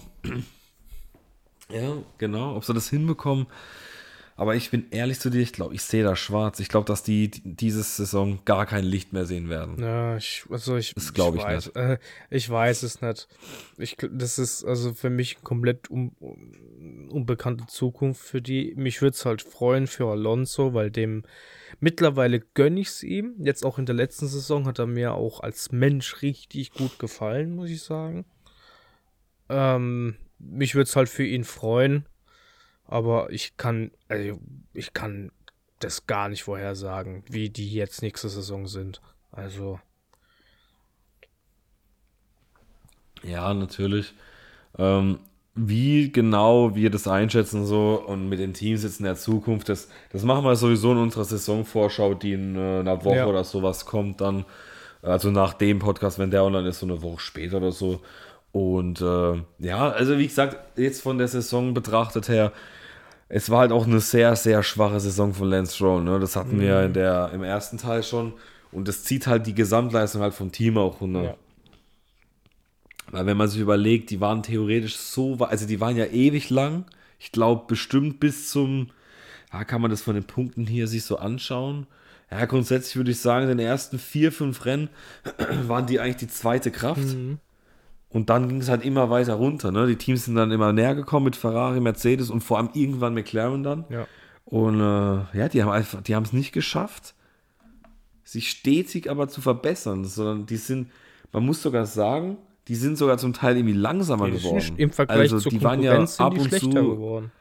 Ja, genau, ob sie das hinbekommen. Aber ich bin ehrlich zu dir, ich glaube, ich sehe da schwarz. Ich glaube, dass die, die diese Saison gar kein Licht mehr sehen werden. Ja, ich, also ich, Das glaub ich weiß, Äh, ich weiß es nicht. Ich, das ist also für mich komplett un, unbekannte Zukunft für die. Mich würde es halt freuen für Alonso, weil dem mittlerweile gönne ich es ihm. Jetzt auch in der letzten Saison hat er mir auch als Mensch richtig gut gefallen, muss ich sagen. Ähm, mich würde es halt für ihn freuen. Aber ich kann, also ich kann das gar nicht vorhersagen, wie die jetzt nächste Saison sind. Also, Ja, natürlich. Ähm, wie genau wir das einschätzen so und mit den Teams jetzt in der Zukunft, das, das machen wir sowieso in unserer Saisonvorschau, die in äh, einer Woche ja. oder sowas kommt dann. Also nach dem Podcast, wenn der online ist, so eine Woche später oder so. Und äh, ja, also wie gesagt, jetzt von der Saison betrachtet her, es war halt auch eine sehr, sehr schwache Saison von Lance Stroll. Ne? Das hatten mhm. wir in der, im ersten Teil schon. Und das zieht halt die Gesamtleistung halt vom Team auch runter. Ja. Weil wenn man sich überlegt, die waren theoretisch so, also die waren ja ewig lang. Ich glaube bestimmt bis zum, ja, kann man das von den Punkten hier sich so anschauen. Ja, grundsätzlich würde ich sagen, in den ersten vier, fünf Rennen waren die eigentlich die zweite Kraft. Mhm. Und dann ging es halt immer weiter runter. Ne? Die Teams sind dann immer näher gekommen mit Ferrari, Mercedes und vor allem irgendwann McLaren dann. Ja. Und äh, ja, die haben einfach, die haben es nicht geschafft, sich stetig aber zu verbessern, sondern die sind, man muss sogar sagen, die sind sogar zum Teil irgendwie langsamer geworden. Im Vergleich also, zur die waren ja ab und zu geworden.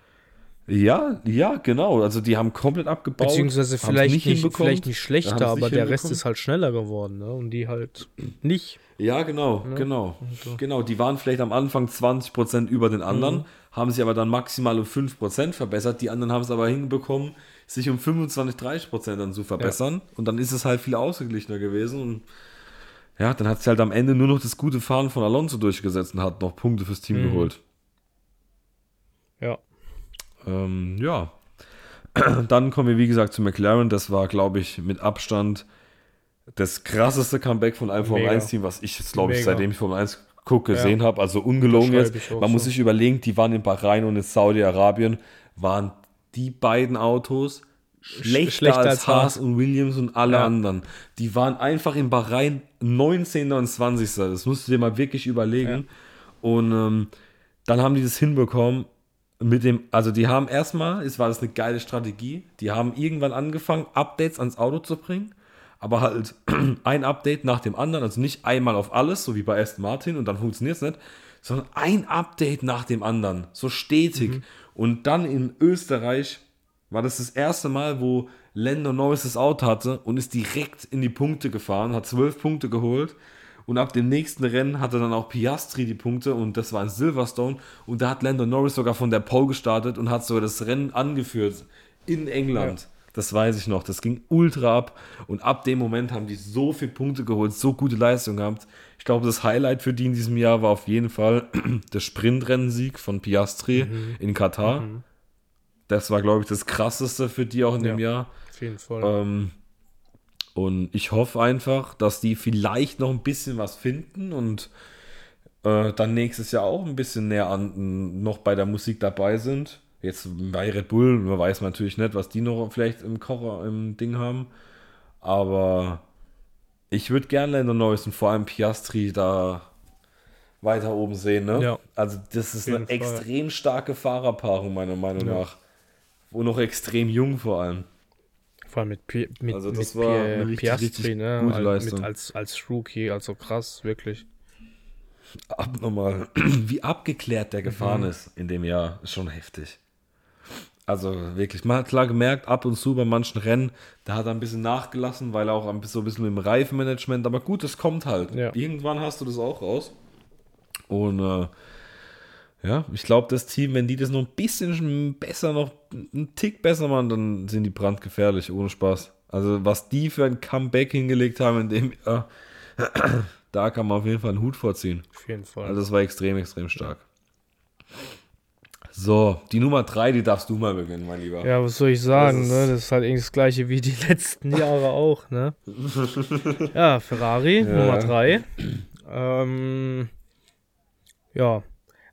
Ja, ja, genau. Also die haben komplett abgebaut. Beziehungsweise vielleicht nicht, nicht vielleicht nicht schlechter, aber der Rest ist halt schneller geworden, ne? Und die halt nicht. Ja, genau, ne? genau. So. Genau, die waren vielleicht am Anfang 20% über den anderen, mhm. haben sich aber dann maximal um 5% verbessert. Die anderen haben es aber hinbekommen, sich um 25, 30% dann zu verbessern. Ja. Und dann ist es halt viel ausgeglichener gewesen. Und ja, dann hat sich halt am Ende nur noch das gute Fahren von Alonso durchgesetzt und hat noch Punkte fürs Team mhm. geholt. Ja. Ähm, ja. Dann kommen wir, wie gesagt, zu McLaren. Das war, glaube ich, mit Abstand das krasseste Comeback von einem Formel 1-Team, was ich jetzt, glaube ich, seitdem ich Formel 1 gucke, gesehen ja. habe. Also ungelogen jetzt. Man so. muss sich überlegen, die waren in Bahrain und in Saudi-Arabien, waren die beiden Autos schlechter, schlechter als, als Haas und Williams und alle ja. anderen. Die waren einfach in Bahrain 19. und 20. Das musst du dir mal wirklich überlegen. Ja. Und ähm, dann haben die das hinbekommen, mit dem, also die haben erstmal, es war das eine geile Strategie, die haben irgendwann angefangen, Updates ans Auto zu bringen, aber halt ein Update nach dem anderen, also nicht einmal auf alles, so wie bei Aston Martin und dann funktioniert es nicht, sondern ein Update nach dem anderen, so stetig. Mhm. Und dann in Österreich war das das erste Mal, wo Lando Norris das Auto hatte und ist direkt in die Punkte gefahren, hat zwölf Punkte geholt und ab dem nächsten Rennen hatte dann auch Piastri die Punkte und das war in Silverstone. Und da hat Lando Norris sogar von der Pole gestartet und hat sogar das Rennen angeführt in England. Ja. Das weiß ich noch. Das ging ultra ab. Und ab dem Moment haben die so viele Punkte geholt, so gute Leistung gehabt. Ich glaube, das Highlight für die in diesem Jahr war auf jeden Fall der Sprintrennensieg von Piastri mhm. in Katar. Mhm. Das war, glaube ich, das krasseste für die auch in dem Jahr. Auf jeden Fall. Ähm, und ich hoffe einfach, dass die vielleicht noch ein bisschen was finden und äh, dann nächstes Jahr auch ein bisschen näher an noch bei der Musik dabei sind. Jetzt bei Red Bull weiß man natürlich nicht, was die noch vielleicht im Kocher im Ding haben. Aber ich würde gerne in der neuesten, vor allem Piastri, da weiter oben sehen. Ne? Ja, also, das ist eine Fall. extrem starke Fahrerpaarung, meiner Meinung ja. nach. Und noch extrem jung vor allem. Vor allem mit, Pi mit, also das mit war Pi richtig, Piastri, richtig ne? Gute Leistung. Mit als, als Rookie, also krass, wirklich. Abnormal. Wie abgeklärt der gefahren mhm. ist in dem Jahr, ist schon heftig. Also wirklich, man hat klar gemerkt, ab und zu bei manchen Rennen, da hat er ein bisschen nachgelassen, weil er auch ein bisschen, so ein bisschen im Reifenmanagement, aber gut, das kommt halt. Ja. Irgendwann hast du das auch raus. Und äh, ja, ich glaube, das Team, wenn die das noch ein bisschen besser, noch einen Tick besser machen, dann sind die brandgefährlich, ohne Spaß. Also, was die für ein Comeback hingelegt haben, in dem, ja, da kann man auf jeden Fall einen Hut vorziehen. Auf jeden Fall. Also, das war extrem, extrem stark. So, die Nummer drei, die darfst du mal beginnen, mein Lieber. Ja, was soll ich sagen, das ne? Das ist halt irgendwie das gleiche wie die letzten Jahre auch, ne? ja, Ferrari, ja. Nummer drei. Ähm, ja,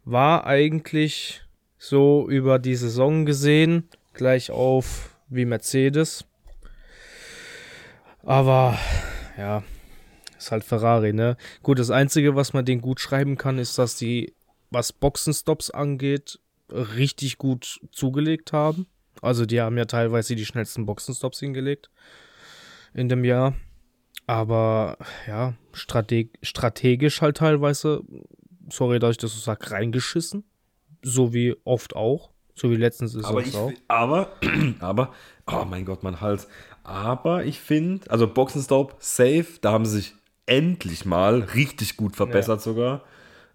war eigentlich so über die Saison gesehen gleich auf wie Mercedes. Aber ja, ist halt Ferrari, ne? Gut, das Einzige, was man denen gut schreiben kann, ist, dass die, was Boxenstops angeht, richtig gut zugelegt haben. Also die haben ja teilweise die schnellsten Boxenstops hingelegt in dem Jahr. Aber ja, strateg strategisch halt teilweise sorry, dass ich das so sage, reingeschissen. So wie oft auch. So wie letztens ist aber es auch. Aber, aber, oh mein Gott, mein Hals. Aber ich finde, also Boxenstopp, safe, da haben sie sich endlich mal richtig gut verbessert ja. sogar.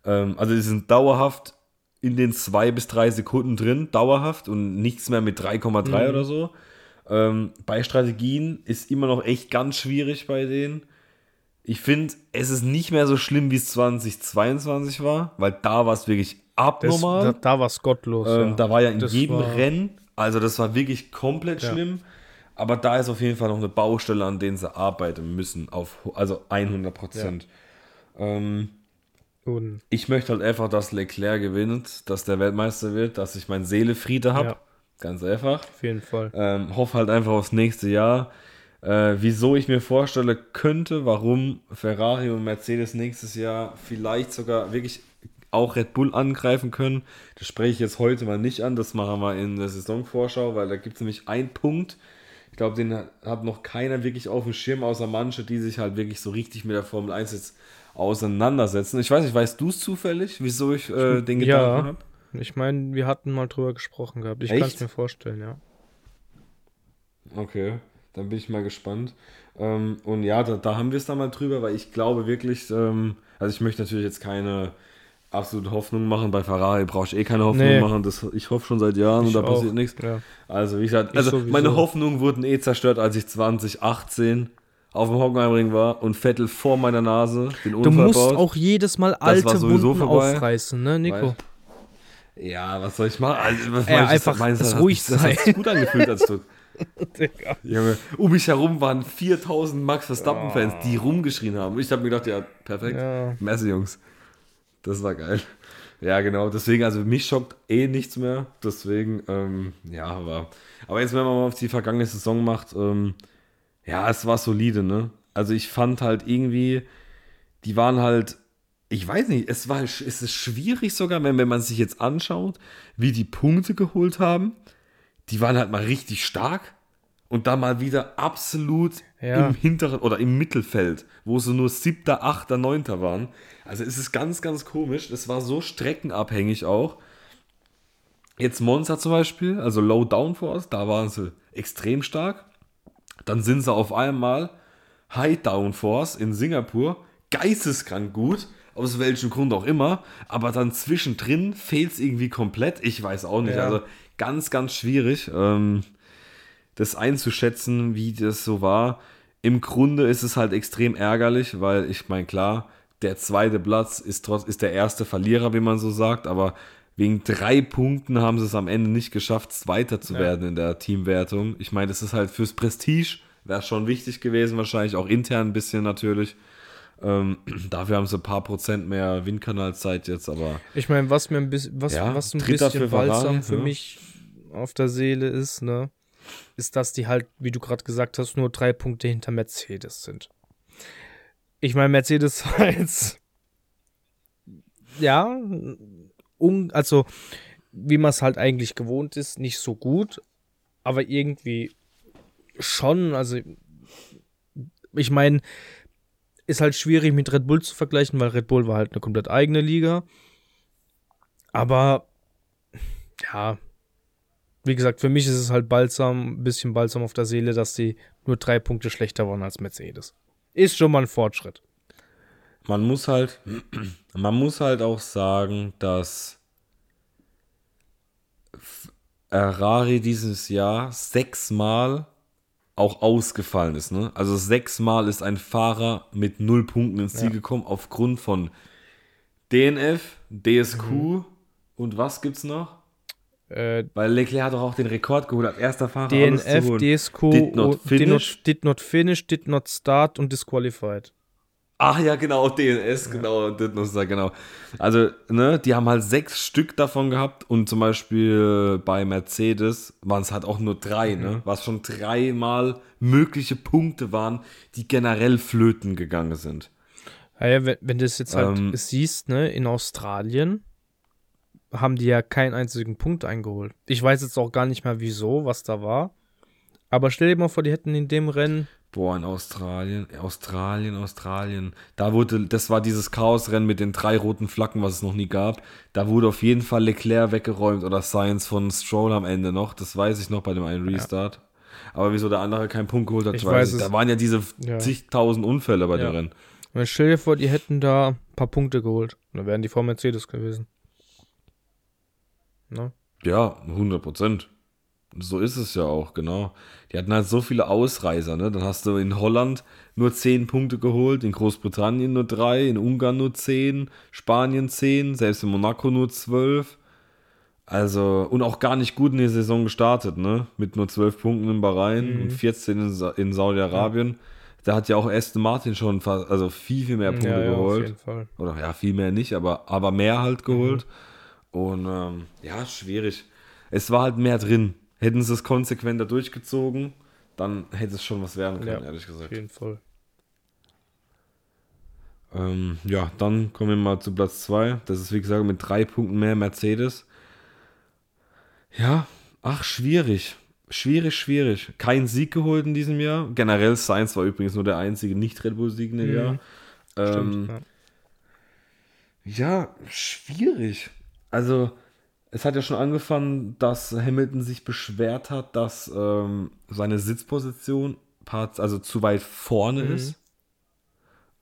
Ähm, also die sind dauerhaft in den zwei bis drei Sekunden drin, dauerhaft und nichts mehr mit 3,3 Mhm. oder so. Ähm, bei Strategien ist immer noch echt ganz schwierig bei denen. Ich finde, es ist nicht mehr so schlimm, wie es 2022 war, weil da war es wirklich Das, abnormal. da, da war es gottlos. Ähm, ja. Da war ja in Das jedem war- Rennen, also das war wirklich komplett Ja. schlimm. Aber da ist auf jeden Fall noch eine Baustelle, an denen sie arbeiten müssen, auf, also 100 Prozent. Ähm, Und, ich möchte halt einfach, dass Leclerc gewinnt, dass der Weltmeister wird, dass ich meine Seele Friede habe. Ja. Ganz einfach. auf jeden Fall. Ähm, hoffe halt einfach aufs nächste Jahr. Äh, wieso ich mir vorstelle könnte, warum Ferrari und Mercedes nächstes Jahr vielleicht sogar wirklich auch Red Bull angreifen können. Das spreche ich jetzt heute mal nicht an, das machen wir in der Saisonvorschau, weil da gibt es nämlich einen Punkt. Ich glaube, den hat- noch keiner wirklich auf dem Schirm, außer manche, die sich halt wirklich so richtig mit der Formel 1 jetzt auseinandersetzen. Ich weiß nicht, weißt du es zufällig, wieso ich äh, den Ja. Gedanken habe? Ich meine, wir hatten mal drüber gesprochen gehabt. Ich kann es mir vorstellen, ja. Okay, dann bin ich mal gespannt. Ähm, und ja, da, da haben wir es dann mal drüber, weil ich glaube wirklich, ähm, also ich möchte natürlich jetzt keine absolute Hoffnung machen. Bei Ferrari brauche ich eh keine Hoffnung Nee. machen. Das, ich hoffe schon seit Jahren Ich und da auch, passiert nichts. Ja. Also wie gesagt, also meine Hoffnungen wurden eh zerstört, als ich 2018 auf dem Hockenheimring war und Vettel vor meiner Nase den Du Unfall musst baut. auch jedes Mal alte Wunden vorbei. aufreißen, ne, Nico? Weißt- Ja, was soll ich machen? Also, was Ja, du, einfach du, das hat- ruhig das hat sein. sich gut angefühlt, als du Digga. Junge, um mich herum waren 4000 Max Verstappen-Fans, die rumgeschrien haben. Ich habe mir gedacht, ja, perfekt. Ja. Merci, Jungs. Das war geil. Ja, genau. Deswegen, also mich schockt eh nichts mehr. Deswegen, ähm, ja, aber. Aber jetzt, wenn man mal auf die vergangene Saison macht, ähm, ja, es war solide, ne? Also ich fand halt irgendwie, die waren halt, ich weiß nicht, es war, es ist schwierig sogar, wenn, wenn man sich jetzt anschaut, wie die Punkte geholt haben. Die waren halt mal richtig stark und dann mal wieder absolut Ja. im hinteren oder im Mittelfeld, wo sie nur siebter, achter, neunter waren. Also es ist ganz, ganz komisch. Es war so streckenabhängig auch. Jetzt Monza zum Beispiel, also Low Downforce, da waren sie extrem stark. Dann sind sie auf einmal High Downforce in Singapur, geisteskrank gut, aus welchem Grund auch immer, aber dann zwischendrin fehlt es irgendwie komplett. Ich weiß auch nicht. Ja. Also ganz, ganz schwierig, ähm, das einzuschätzen, wie das so war. Im Grunde ist es halt extrem ärgerlich, weil ich meine, klar, der zweite Platz ist, trotz, ist der erste Verlierer, wie man so sagt, aber wegen drei Punkten haben sie es am Ende nicht geschafft, Zweiter zu Ja. werden in der Teamwertung. Ich meine, das ist halt fürs Prestige, wäre schon wichtig gewesen, wahrscheinlich auch intern ein bisschen natürlich. Ähm, dafür haben sie ein paar Prozent mehr Windkanalzeit jetzt, aber Ich meine, was mir ein bisschen, was, Ja, was ein bisschen balsam für ja. mich auf der Seele ist, ne, ist, dass die halt, wie du gerade gesagt hast, nur drei Punkte hinter Mercedes sind. Ich meine, Mercedes jetzt, ja, un, also, wie man es halt eigentlich gewohnt ist, nicht so gut, aber irgendwie schon, also, ich meine, ist halt schwierig mit Red Bull zu vergleichen, weil Red Bull war halt eine komplett eigene Liga. Aber ja, wie gesagt, für mich ist es halt balsam, ein bisschen balsam auf der Seele, dass die nur drei Punkte schlechter waren als Mercedes. Ist schon mal ein Fortschritt. man muss halt, man muss halt auch sagen, dass Ferrari dieses Jahr sechsmal auch ausgefallen ist. Ne? Also sechsmal ist ein Fahrer mit null Punkten ins Ziel Ja. gekommen aufgrund von DNF, DSQ und was gibt's noch? Äh, Weil Leclerc hat doch auch den Rekord geholt, als erster Fahrer DNF. DSQ, Did not und- did, finish. not, did not finish, did not start und disqualified. Ach ja, genau, DNS, genau, Ditnuster, genau. Also, ne, die haben halt sechs Stück davon gehabt und zum Beispiel bei Mercedes waren es halt auch nur drei, ne? Was schon dreimal mögliche Punkte waren, die generell flöten gegangen sind. Naja, wenn, wenn du es jetzt halt Ähm, siehst, ne, in Australien haben die ja keinen einzigen Punkt eingeholt. Ich weiß jetzt auch gar nicht mehr wieso, was da war. Aber stell dir mal vor, die hätten in dem Rennen. Boah, in Australien, Australien, Australien. Da wurde, das war dieses Chaosrennen mit den drei roten Flaggen, was es noch nie gab. Da wurde auf jeden Fall Leclerc weggeräumt oder Science von Stroll am Ende noch. Das weiß ich noch bei dem einen Restart. Aber wieso der andere keinen Punkt geholt hat, Ich weiß ich. Da waren ja diese Ja. zigtausend Unfälle bei Ja. dem Rennen. Und stell dir vor, die hätten da ein paar Punkte geholt. Dann wären die vor Mercedes gewesen. Ne? Ja, 100 Prozent. So ist es ja auch, genau. Die hatten halt so viele Ausreißer, ne? Dann hast du in Holland nur 10 Punkte geholt, in Großbritannien nur 3, in Ungarn nur 10, Spanien 10, selbst in Monaco nur 12. Also, und auch gar nicht gut in die Saison gestartet, ne? Mit nur 12 Punkten in Bahrain Mhm. und 14 in, Sa in Saudi-Arabien. Da hat ja auch Aston Martin schon fast, also viel, viel mehr Punkte ja, ja, auf geholt jeden Fall. oder ja, viel mehr nicht, aber, aber mehr halt geholt. Mhm. Und ähm, ja, schwierig. Es war halt mehr drin. Hätten sie es konsequenter durchgezogen, dann hätte es schon was werden können, Ja, ehrlich Auf gesagt. jeden Fall. Ähm, ja, dann kommen wir mal zu Platz 2. Das ist, wie gesagt, mit drei Punkten mehr Mercedes. Ja, ach, schwierig. Schwierig, schwierig. Kein Sieg geholt in diesem Jahr. Generell, Sainz war übrigens nur der einzige Nicht-Red Bull-Sieg in dem Mhm. Jahr. Ähm, Stimmt. Ja. Ja, schwierig. Also, es hat ja schon angefangen, dass Hamilton sich beschwert hat, dass ähm, seine Sitzposition also zu weit vorne Mhm. ist.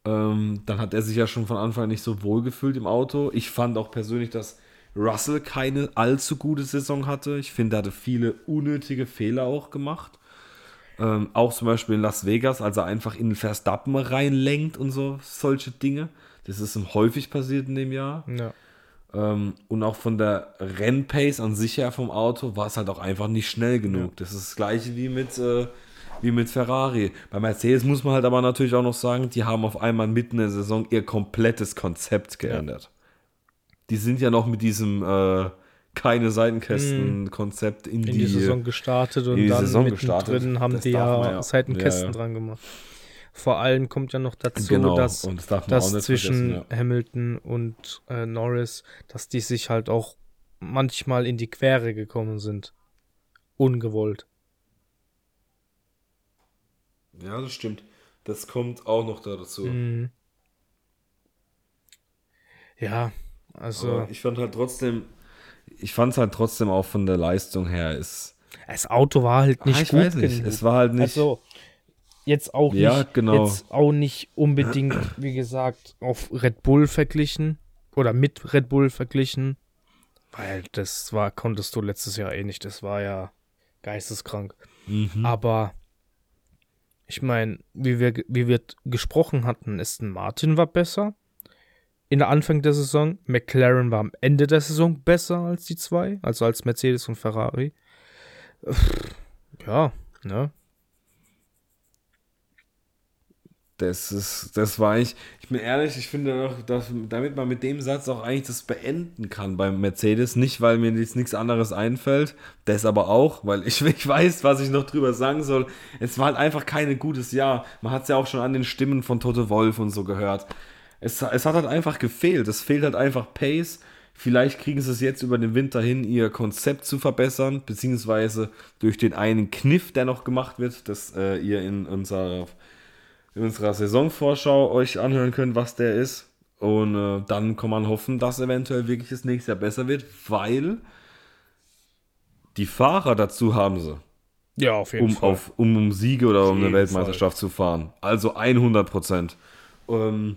Ähm, dann hat er sich ja schon von Anfang an nicht so wohl gefühlt im Auto. Ich fand auch persönlich, dass Russell keine allzu gute Saison hatte. Ich finde, er hatte viele unnötige Fehler auch gemacht. Ähm, auch zum Beispiel in Las Vegas, als er einfach in den Verstappen reinlenkt und so, solche Dinge. Das ist ihm häufig passiert in dem Jahr. Ja. Ähm, und auch von der Rennpace an sich her vom Auto war es halt auch einfach nicht schnell genug. Das ist das gleiche wie mit, äh, wie mit Ferrari. Bei Mercedes muss man halt aber natürlich auch noch sagen, die haben auf einmal mitten in der Saison ihr komplettes Konzept geändert. Die sind ja noch mit diesem äh, keine Seitenkästen-Konzept in, In die, die, Saison gestartet und die dann Saison mittendrin gestartet. haben Das die ja, ja. Seitenkästen Ja, ja. dran gemacht. Vor allem kommt ja noch dazu, Genau, dass, das dass zwischen vergessen, Hamilton und äh, Norris, dass die sich halt auch manchmal in die Quere gekommen sind. Ungewollt. Ja, das stimmt. Das kommt auch noch da dazu. Mhm. Ja, also Aber ich fand halt trotzdem, ich fand es halt trotzdem auch von der Leistung her ist. das Auto war halt nicht Ah, ich gut weiß nicht. genug. Es war halt nicht. Also jetzt auch Ja, nicht, genau. jetzt auch nicht unbedingt, wie gesagt, auf Red Bull verglichen oder mit Red Bull verglichen, weil das war konntest du letztes Jahr eh nicht. Das war ja geisteskrank. mhm. Aber ich meine, wie wir wie wir gesprochen hatten, Aston Martin war besser in der Anfang der Saison. McLaren war am Ende der Saison besser als die zwei, also als Mercedes und Ferrari. Ja, ne? Das ist, das war ich, ich bin ehrlich, ich finde auch, dass, damit man mit dem Satz auch eigentlich das beenden kann beim Mercedes. Nicht, weil mir jetzt nichts anderes einfällt, das aber auch, weil ich, ich weiß, was ich noch drüber sagen soll. Es war halt einfach kein gutes Jahr. Man hat es ja auch schon an den Stimmen von Toto Wolf und so gehört. Es, es hat halt einfach gefehlt. Es fehlt halt einfach Pace. Vielleicht kriegen sie es jetzt über den Winter hin, ihr Konzept zu verbessern, beziehungsweise durch den einen Kniff, der noch gemacht wird, dass äh, ihr in unserer in unserer Saisonvorschau euch anhören könnt, was der ist. Und äh, dann kann man hoffen, dass eventuell wirklich das nächste Jahr besser wird, weil die Fahrer dazu haben sie, Ja, auf jeden um, Fall. auf, um, um Siege oder um eine Weltmeisterschaft zu fahren. Also 100 Prozent. Ähm,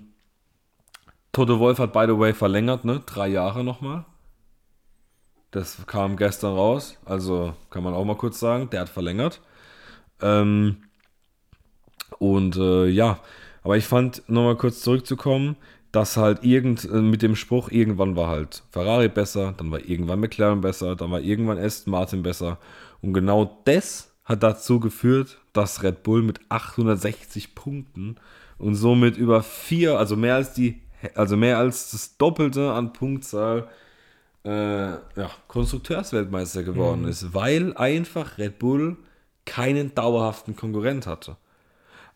Toto Wolf hat, by the way, verlängert, ne? Drei Jahre nochmal. Das kam gestern raus. Also kann man auch mal kurz sagen, der hat verlängert. Ähm, und äh, ja, aber ich fand, nochmal kurz zurückzukommen, dass halt irgend äh, mit dem Spruch, irgendwann war halt Ferrari besser, dann war irgendwann McLaren besser, dann war irgendwann Aston Martin besser. Und genau das hat dazu geführt, dass Red Bull mit 860 Punkten und somit über vier, also mehr als die, also mehr als das Doppelte an Punktzahl äh, ja, Konstrukteursweltmeister geworden ist, weil einfach Red Bull keinen dauerhaften Konkurrent hatte.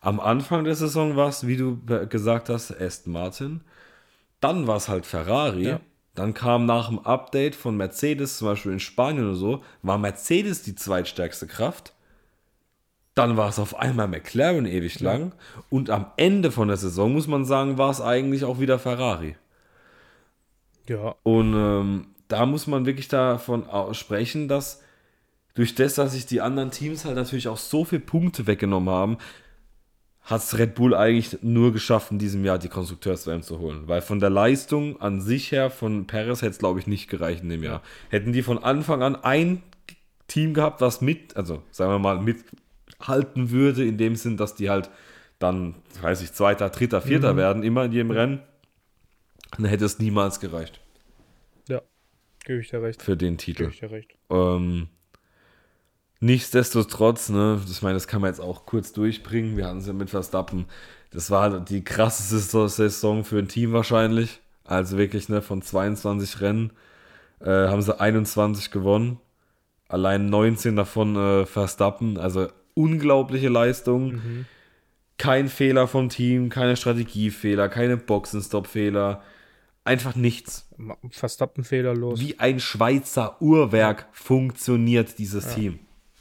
Am Anfang der Saison war es, wie du gesagt hast, Aston Martin. Dann war es halt Ferrari. Ja. Dann kam nach dem Update von Mercedes, zum Beispiel in Spanien oder so, war Mercedes die zweitstärkste Kraft. Dann war es auf einmal McLaren ewig lang. Und am Ende von der Saison, muss man sagen, war es eigentlich auch wieder Ferrari. ja, Und ähm, da muss man wirklich davon sprechen, dass durch das, dass sich die anderen Teams halt natürlich auch so viele Punkte weggenommen haben, hat es Red Bull eigentlich nur geschafft, in diesem Jahr die Konstrukteurs-WM zu holen. Weil von der Leistung an sich her von Perez hätte es, glaube ich, nicht gereicht in dem Jahr. Hätten die von Anfang an ein Team gehabt, was mit, also sagen wir mal, mithalten würde, in dem Sinn, dass die halt dann, weiß ich, Zweiter, Dritter, Vierter Mhm. werden, immer in jedem Rennen, dann hätte es niemals gereicht Ja, gebe ich dir recht. für den Titel. Gebe ich dir recht. Ähm, nichtsdestotrotz, ne, ich meine, das kann man jetzt auch kurz durchbringen. Wir hatten es ja mit Verstappen. Das war die krasseste Saison für ein Team wahrscheinlich. Also wirklich, ne, von 22 Rennen äh, haben sie 21 gewonnen. Allein 19 davon äh, Verstappen. Also unglaubliche Leistung. Kein Fehler vom Team, keine Strategiefehler, keine Boxenstopp-Fehler. Einfach nichts Verstappen fehlerlos. wie ein Schweizer Uhrwerk funktioniert dieses Team.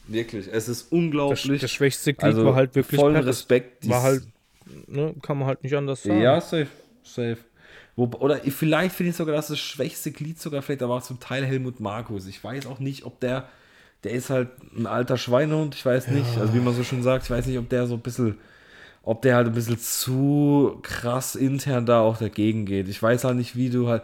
Wirklich, es ist Das, unglaublich. das schwächste Glied also war halt wirklich vollen. Respekt. War halt, ne, kann man halt nicht anders sagen. ja, safe, safe. Wo, oder vielleicht finde ich sogar, dass das schwächste Glied sogar vielleicht aber auch zum Teil Helmut Markus. Ich weiß auch nicht, ob der, der ist halt ein alter Schweinehund, ich weiß nicht, also wie man so schön sagt, ich weiß nicht, ob der so ein bisschen, ob der halt ein bisschen zu krass intern da auch dagegen geht. Ich weiß halt nicht, wie du halt,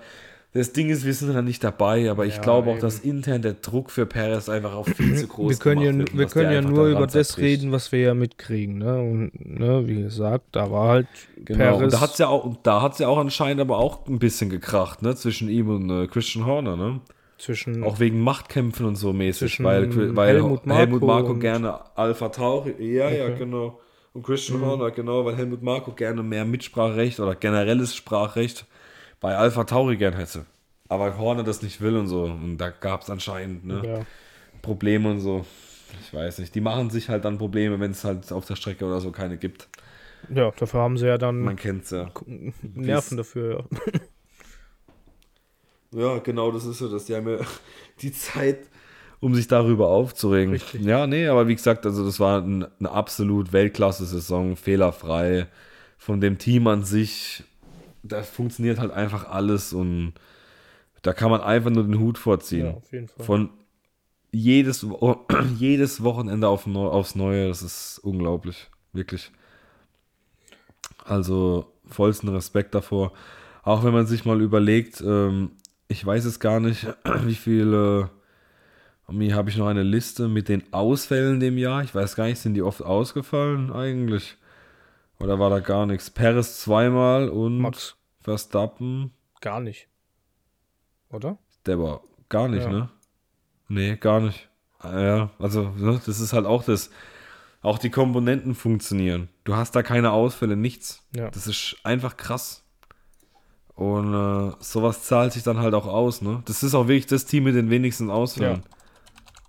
das Ding ist, wir sind halt nicht dabei, aber ich Ja, glaube auch, eben. dass intern der Druck für Perez einfach auch viel zu groß wir können ja, wird und wir können ja nur über das reden, was wir ja mitkriegen. Ne? Und ne, wie gesagt, da war halt Genau, und Perez. da hat es ja auch, und da hat's ja auch anscheinend aber auch ein bisschen gekracht, ne, zwischen ihm und äh, Christian Horner, ne? zwischen Auch wegen Machtkämpfen und so mäßig, weil, weil Helmut Helmut, Marko und- gerne Alpha Tauri, ja, ja, Okay. genau. Und Christian Horner, genau, weil Helmut Marko gerne mehr Mitspracherecht oder generelles Sprachrecht bei Alpha Tauri gern hätte. Aber Horner das nicht will und so. Und da gab es anscheinend ne, ja, Probleme und so. Ich weiß nicht. Die machen sich halt dann Probleme, wenn es halt auf der Strecke oder so keine gibt. ja, dafür haben sie ja dann Man kennt es ja. Nerven dafür. Ja, genau, das ist so, dass die haben ja die Zeit, um sich darüber aufzuregen. Richtig. Ja, nee, aber wie gesagt, also das war ein, eine absolut Weltklasse-Saison, fehlerfrei. Von dem Team an sich, da funktioniert halt einfach alles und da kann man einfach nur den Hut vorziehen. Ja, auf jeden Fall. Von jedes, jedes Wochenende auf aufs Neue, das ist unglaublich, wirklich. Also vollsten Respekt davor. Auch wenn man sich mal überlegt, ähm, ich weiß es gar nicht, wie viele, mir habe ich noch eine Liste mit den Ausfällen dem Jahr. Ich weiß gar nicht, sind die oft ausgefallen eigentlich? Oder war da gar nichts? Perez zweimal und Max. Verstappen, Gar nicht. Oder? der war gar nicht, Ja. ne? Nee, gar nicht. Ah, Ja, also ne, das ist halt auch das. Auch die Komponenten funktionieren. Du hast da keine Ausfälle, nichts. Ja. Das ist einfach krass. Und äh, sowas zahlt sich dann halt auch aus, ne? Das ist auch wirklich das Team mit den wenigsten Ausfällen.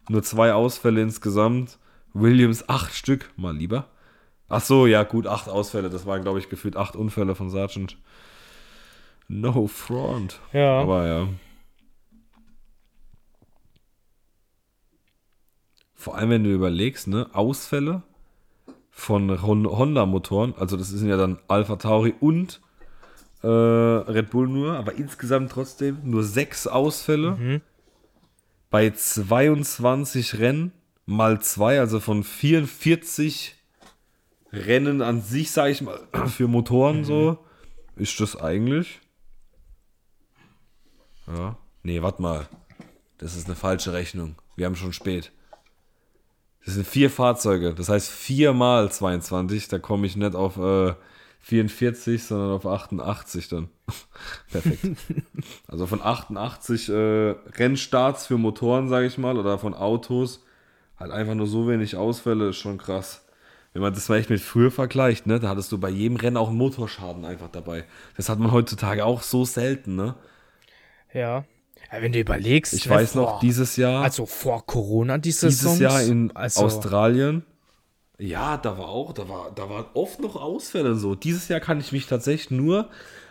Nur zwei Ausfälle insgesamt. Williams acht Stück, mal lieber. Ach so, ja gut, acht Ausfälle. Das waren, glaube ich, gefühlt acht Unfälle von Sargent. No front. Ja. Aber ja. Vor allem, wenn du überlegst, ne, Ausfälle von Hon- Honda-Motoren, also das sind ja dann Alpha Tauri und äh, Red Bull nur, aber insgesamt trotzdem nur sechs Ausfälle Mhm. bei 22 Rennen mal zwei, also von 44 Rennen an sich, sage ich mal, für Motoren so, ist das eigentlich. Ja. Nee, warte mal. Das ist eine falsche Rechnung. Wir haben schon spät. Das sind vier Fahrzeuge. Das heißt viermal 22. Da komme ich nicht auf äh, 44, sondern auf 88 dann. Perfekt. also von 88 äh, Rennstarts für Motoren, sage ich mal, oder von Autos. Halt einfach nur so wenig Ausfälle, ist schon krass. Wenn man das mal echt mit früher vergleicht, ne, da hattest du bei jedem Rennen auch einen Motorschaden einfach dabei. Das hat man heutzutage auch so selten, ne? Ja. ja. Wenn du überlegst. Ich ne, weiß noch, vor- dieses Jahr, Also vor Corona die dieses Saisons, Jahr in also, Australien, ja, da war auch, da war, da waren oft noch Ausfälle so. Dieses Jahr kann ich mich tatsächlich nur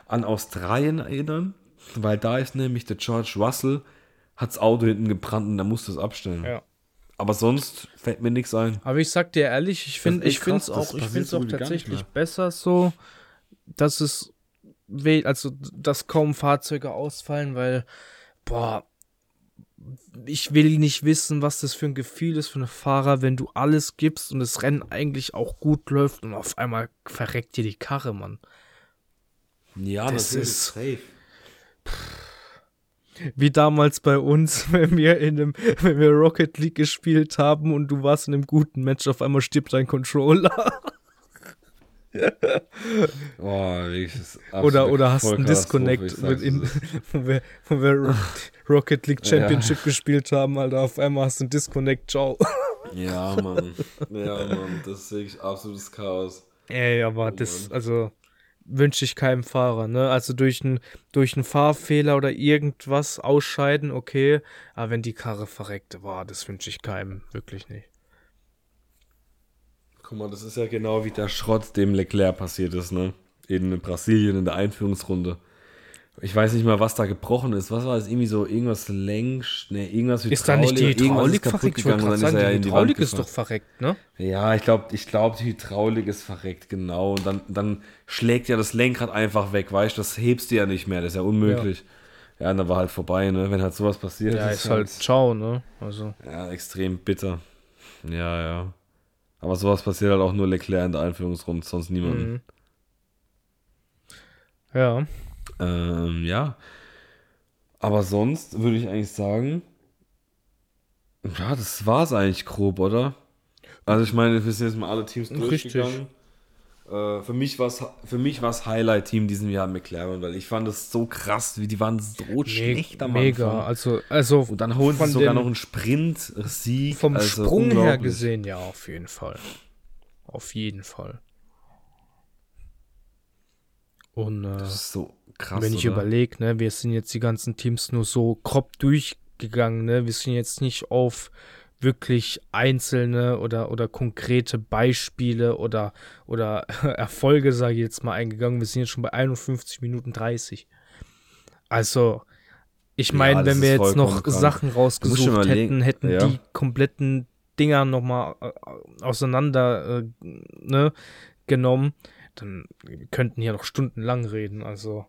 an Australien erinnern, weil da ist nämlich der George Russell, hat das Auto hinten gebrannt und er musste es abstellen. Ja. Aber sonst fällt mir nichts ein. Aber ich sag dir ehrlich, ich finde ich finde es das auch, ich so auch tatsächlich besser so, dass es also dass kaum Fahrzeuge ausfallen, weil boah, ich will nicht wissen, was das für ein Gefühl ist für einen Fahrer, wenn du alles gibst und das Rennen eigentlich auch gut läuft und auf einmal verreckt dir die Karre, Mann. Ja, Das natürlich, ist- safe. Wie damals bei uns, wenn wir in einem, wenn wir Rocket League gespielt haben und du warst in einem guten Match, auf einmal stirbt dein Controller. Ist Oder, oder hast einen Vollkatastrophe, ich Disconnect, in, wo, wir, wo wir Ro- Rocket League Championship gespielt haben, Alter. Auf einmal hast du einen Disconnect, ciao. Ja, Mann. Ja, Mann, das ist wirklich absolutes Chaos. Ey, aber Oh das, Mann. also wünsche ich keinem Fahrer, ne? Also durch einen durch Fahrfehler oder irgendwas ausscheiden, okay. Aber wenn die Karre verreckt, war, das wünsche ich keinem, wirklich nicht. Guck mal, das ist ja genau wie der Schrott, dem Leclerc passiert ist, ne? In Brasilien in der Einführungsrunde. Ich weiß nicht mal, was da gebrochen ist. Was war das? Irgendwie so irgendwas Lenk, ne, irgendwas Ist da nicht die Hydraulik, Hydraulik ist verreckt? Gegangen dann ist sagen, er ja die Hydraulik ist doch verreckt, ne? Ja, ich glaube, ich glaub, die Hydraulik ist verreckt, genau. Und dann, dann schlägt ja das Lenkrad einfach weg, weißt du? Das hebst du ja nicht mehr, das ist ja unmöglich. Ja, und dann war halt vorbei, ne? Wenn halt sowas passiert. Ja, ist halt ciao, ne? Also, Ja, extrem bitter. Ja, ja. Aber sowas passiert halt auch nur Leclerc in der Einführungsrunde, sonst niemandem. mhm. ja. Ähm, ja. Aber sonst würde ich eigentlich sagen, ja, das war's eigentlich grob, oder? Also ich meine, wir sind jetzt mal alle Teams durchgegangen. Äh, für mich war es für mich war's Highlight-Team diesen Jahr McLaren, weil ich fand es so krass, wie die waren so schlecht am Mega. Anfang. Also, also Und dann holen sie sogar noch einen Sprint-Sieg. vom also Sprung her gesehen, ja, auf jeden Fall. Auf jeden Fall. Und äh, Das ist so krass. wenn ich überlege, ne, wir sind jetzt die ganzen Teams nur so grob durchgegangen, ne? Wir sind jetzt nicht auf wirklich einzelne oder, oder konkrete Beispiele oder, oder Erfolge, sage ich jetzt mal, eingegangen. Wir sind jetzt schon bei 51 Minuten 30. Also, ich Ja, meine, das wenn wir jetzt noch krank. Sachen rausgesucht hätten, hätten ja. die kompletten Dinger nochmal äh, auseinander äh, ne, genommen, dann könnten hier noch stundenlang reden. Also,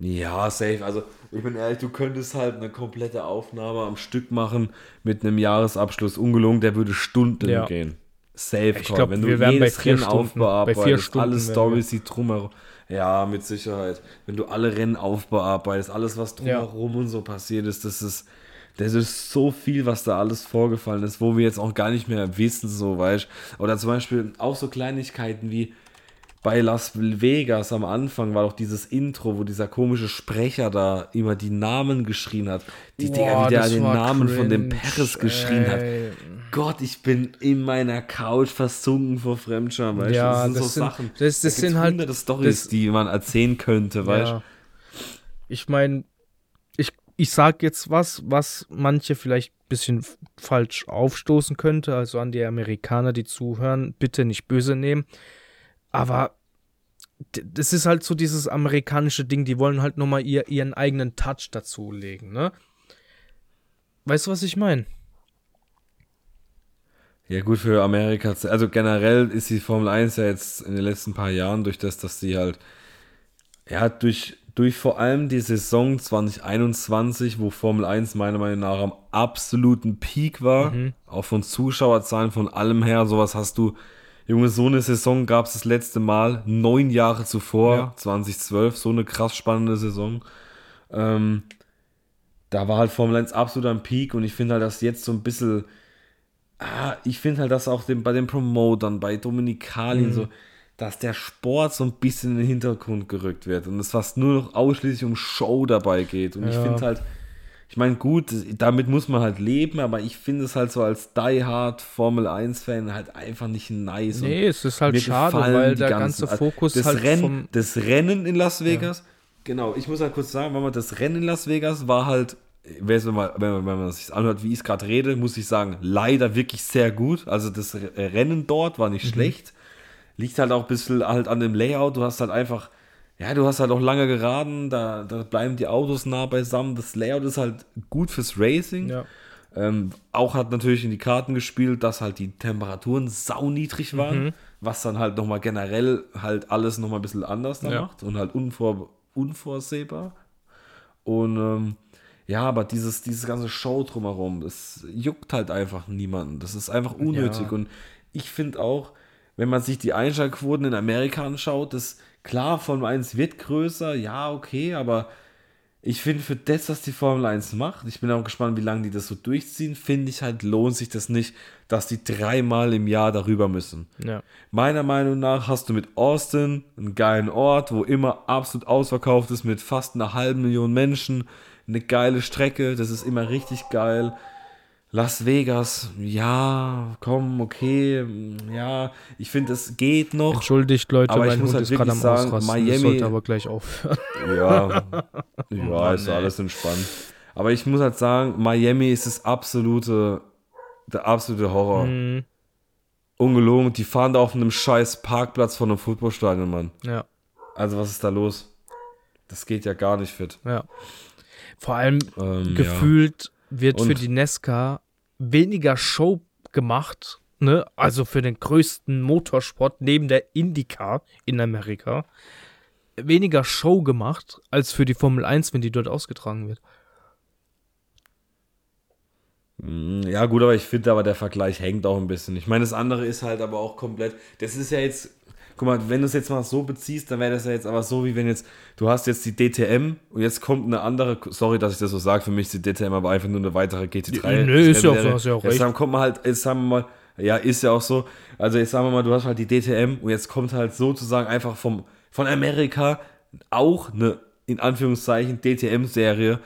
Ja, safe. Also, ich bin ehrlich, du könntest halt eine komplette Aufnahme am Stück machen mit einem Jahresabschluss ungelungen, der würde Stunden Ja. gehen. Safe, Ich Call. glaub, Wenn du wir wären bei jedes vier Rennen Stunden. aufbearbeitest, Bei vier Stunden alle. Stories, die drumherum. Ja, mit Sicherheit. Wenn du alle Rennen aufbearbeitest, alles, was Ja. drumherum und so passiert ist, das ist. Das ist so viel, was da alles vorgefallen ist, wo wir jetzt auch gar nicht mehr wissen, so weißt Oder zum Beispiel auch so Kleinigkeiten wie bei Las Vegas am Anfang war doch dieses Intro, wo dieser komische Sprecher da immer die Namen geschrien hat. Die Dinger, Boah, wie der den Namen von dem cringe, Paris geschrien hat. ey. Gott, ich bin in meiner Couch versunken vor Fremdscham, weißt Ja, du? Das sind das so sind- Sachen. das- das Da sind halt- hunderte Storys, das- die man erzählen könnte, weißt du? Ja. Ich meine, ich, ich sag jetzt was, was manche vielleicht ein bisschen falsch aufstoßen könnte. Also an die Amerikaner, die zuhören, bitte nicht böse nehmen. Aber das ist halt so dieses amerikanische Ding, die wollen halt nochmal ihr, ihren eigenen Touch dazulegen, ne? Weißt du, was ich meine? Ja, gut für Amerika. Also generell ist die Formel 1 ja jetzt in den letzten paar Jahren durch das, dass sie halt, ja, durch, durch vor allem die Saison 2021, wo Formel 1 meiner Meinung nach am absoluten Peak war, auch von Zuschauerzahlen, von allem her, sowas hast du, Junge, so eine Saison gab es das letzte Mal, neun Jahre zuvor, Ja. 2012, so eine krass spannende Saison. Ähm, da war halt Formel 1 absolut am Peak und ich finde halt, dass jetzt so ein bisschen ah, ich finde halt, dass auch dem, bei den Promotern, bei Dominikali Mhm. so, dass der Sport so ein bisschen in den Hintergrund gerückt wird und es fast nur noch ausschließlich um Show dabei geht. Und ich Ja. finde halt, ich meine, gut, damit muss man halt leben, aber ich finde es halt so als Die Hard Formel 1-Fan halt einfach nicht nice. Nee, es ist halt schade, weil der ganzen- ganze Fokus das halt Rennen, vom... Das Rennen in Las Vegas, genau, ich muss halt kurz sagen, wenn man das Rennen in Las Vegas war halt, wenn man, wenn man, wenn man sich anhört, wie ich es gerade rede, muss ich sagen, leider wirklich sehr gut. Also das Re- Rennen dort war Mhm. nicht schlecht. Liegt halt auch ein bisschen halt an dem Layout. Du hast halt einfach, ja, du hast halt auch lange geraden, da, da bleiben die Autos nah beisammen. Das Layout ist halt gut fürs Racing. Ja. Ähm, auch hat natürlich in die Karten gespielt, dass halt die Temperaturen sauniedrig waren, Mhm. was dann halt nochmal generell halt alles nochmal ein bisschen anders Ja. macht und halt unvor, unvorsehbar. Und ähm, Ja, aber dieses, dieses ganze Show drumherum, das juckt halt einfach niemanden. Das ist einfach unnötig. Ja. Und ich finde auch, wenn man sich die Einschaltquoten in Amerika anschaut, das klar, Formel 1 wird größer, ja, okay, aber ich finde für das, was die Formel 1 macht, ich bin auch gespannt, wie lange die das so durchziehen, finde ich halt, lohnt sich das nicht, dass die dreimal im Jahr darüber müssen. Ja. Meiner Meinung nach hast du mit Austin einen geilen Ort, wo immer absolut ausverkauft ist mit fast einer halben Million Menschen. Eine geile Strecke, das ist immer richtig geil. Las Vegas, ja, komm, okay, ja, ich finde, es geht noch. Entschuldigt, Leute, Aber ich mein muss Hund halt ist gerade am sagen, Ausrasten. Miami- sollte aber gleich aufhören. Ja, ja, Mann, ist alles entspannt. Aber ich muss halt sagen, Miami ist das absolute, der absolute Horror. Mhm. Ungelogen, die fahren da auf einem scheiß Parkplatz von einem Footballstadion, Mann. Ja, Also was ist da los? Das geht ja gar nicht fit. ja. Vor allem Ähm, gefühlt wird für Und- die Nesca weniger Show gemacht, ne? Also für den größten Motorsport neben der IndyCar in Amerika. Weniger Show gemacht als für die Formel 1, wenn die dort ausgetragen wird. Ja. ja, gut, aber ich finde aber der Vergleich hängt auch ein bisschen. Ich meine, das andere ist halt aber auch komplett. Das ist ja jetzt. Guck mal, wenn du es jetzt mal so beziehst, dann wäre das ja jetzt aber so, wie wenn jetzt, du hast jetzt die DTM und jetzt kommt eine andere, sorry, dass ich das so sage, für mich ist die DTM aber einfach nur eine weitere GT3. Nö, ist ja auch so, hast ja auch Jetzt recht. kommt man halt, jetzt sagen wir mal, ja, ist ja auch so, also jetzt sagen wir mal, du hast halt die DTM und jetzt kommt halt sozusagen einfach vom, von Amerika auch eine, in Anführungszeichen, DTM-Serie,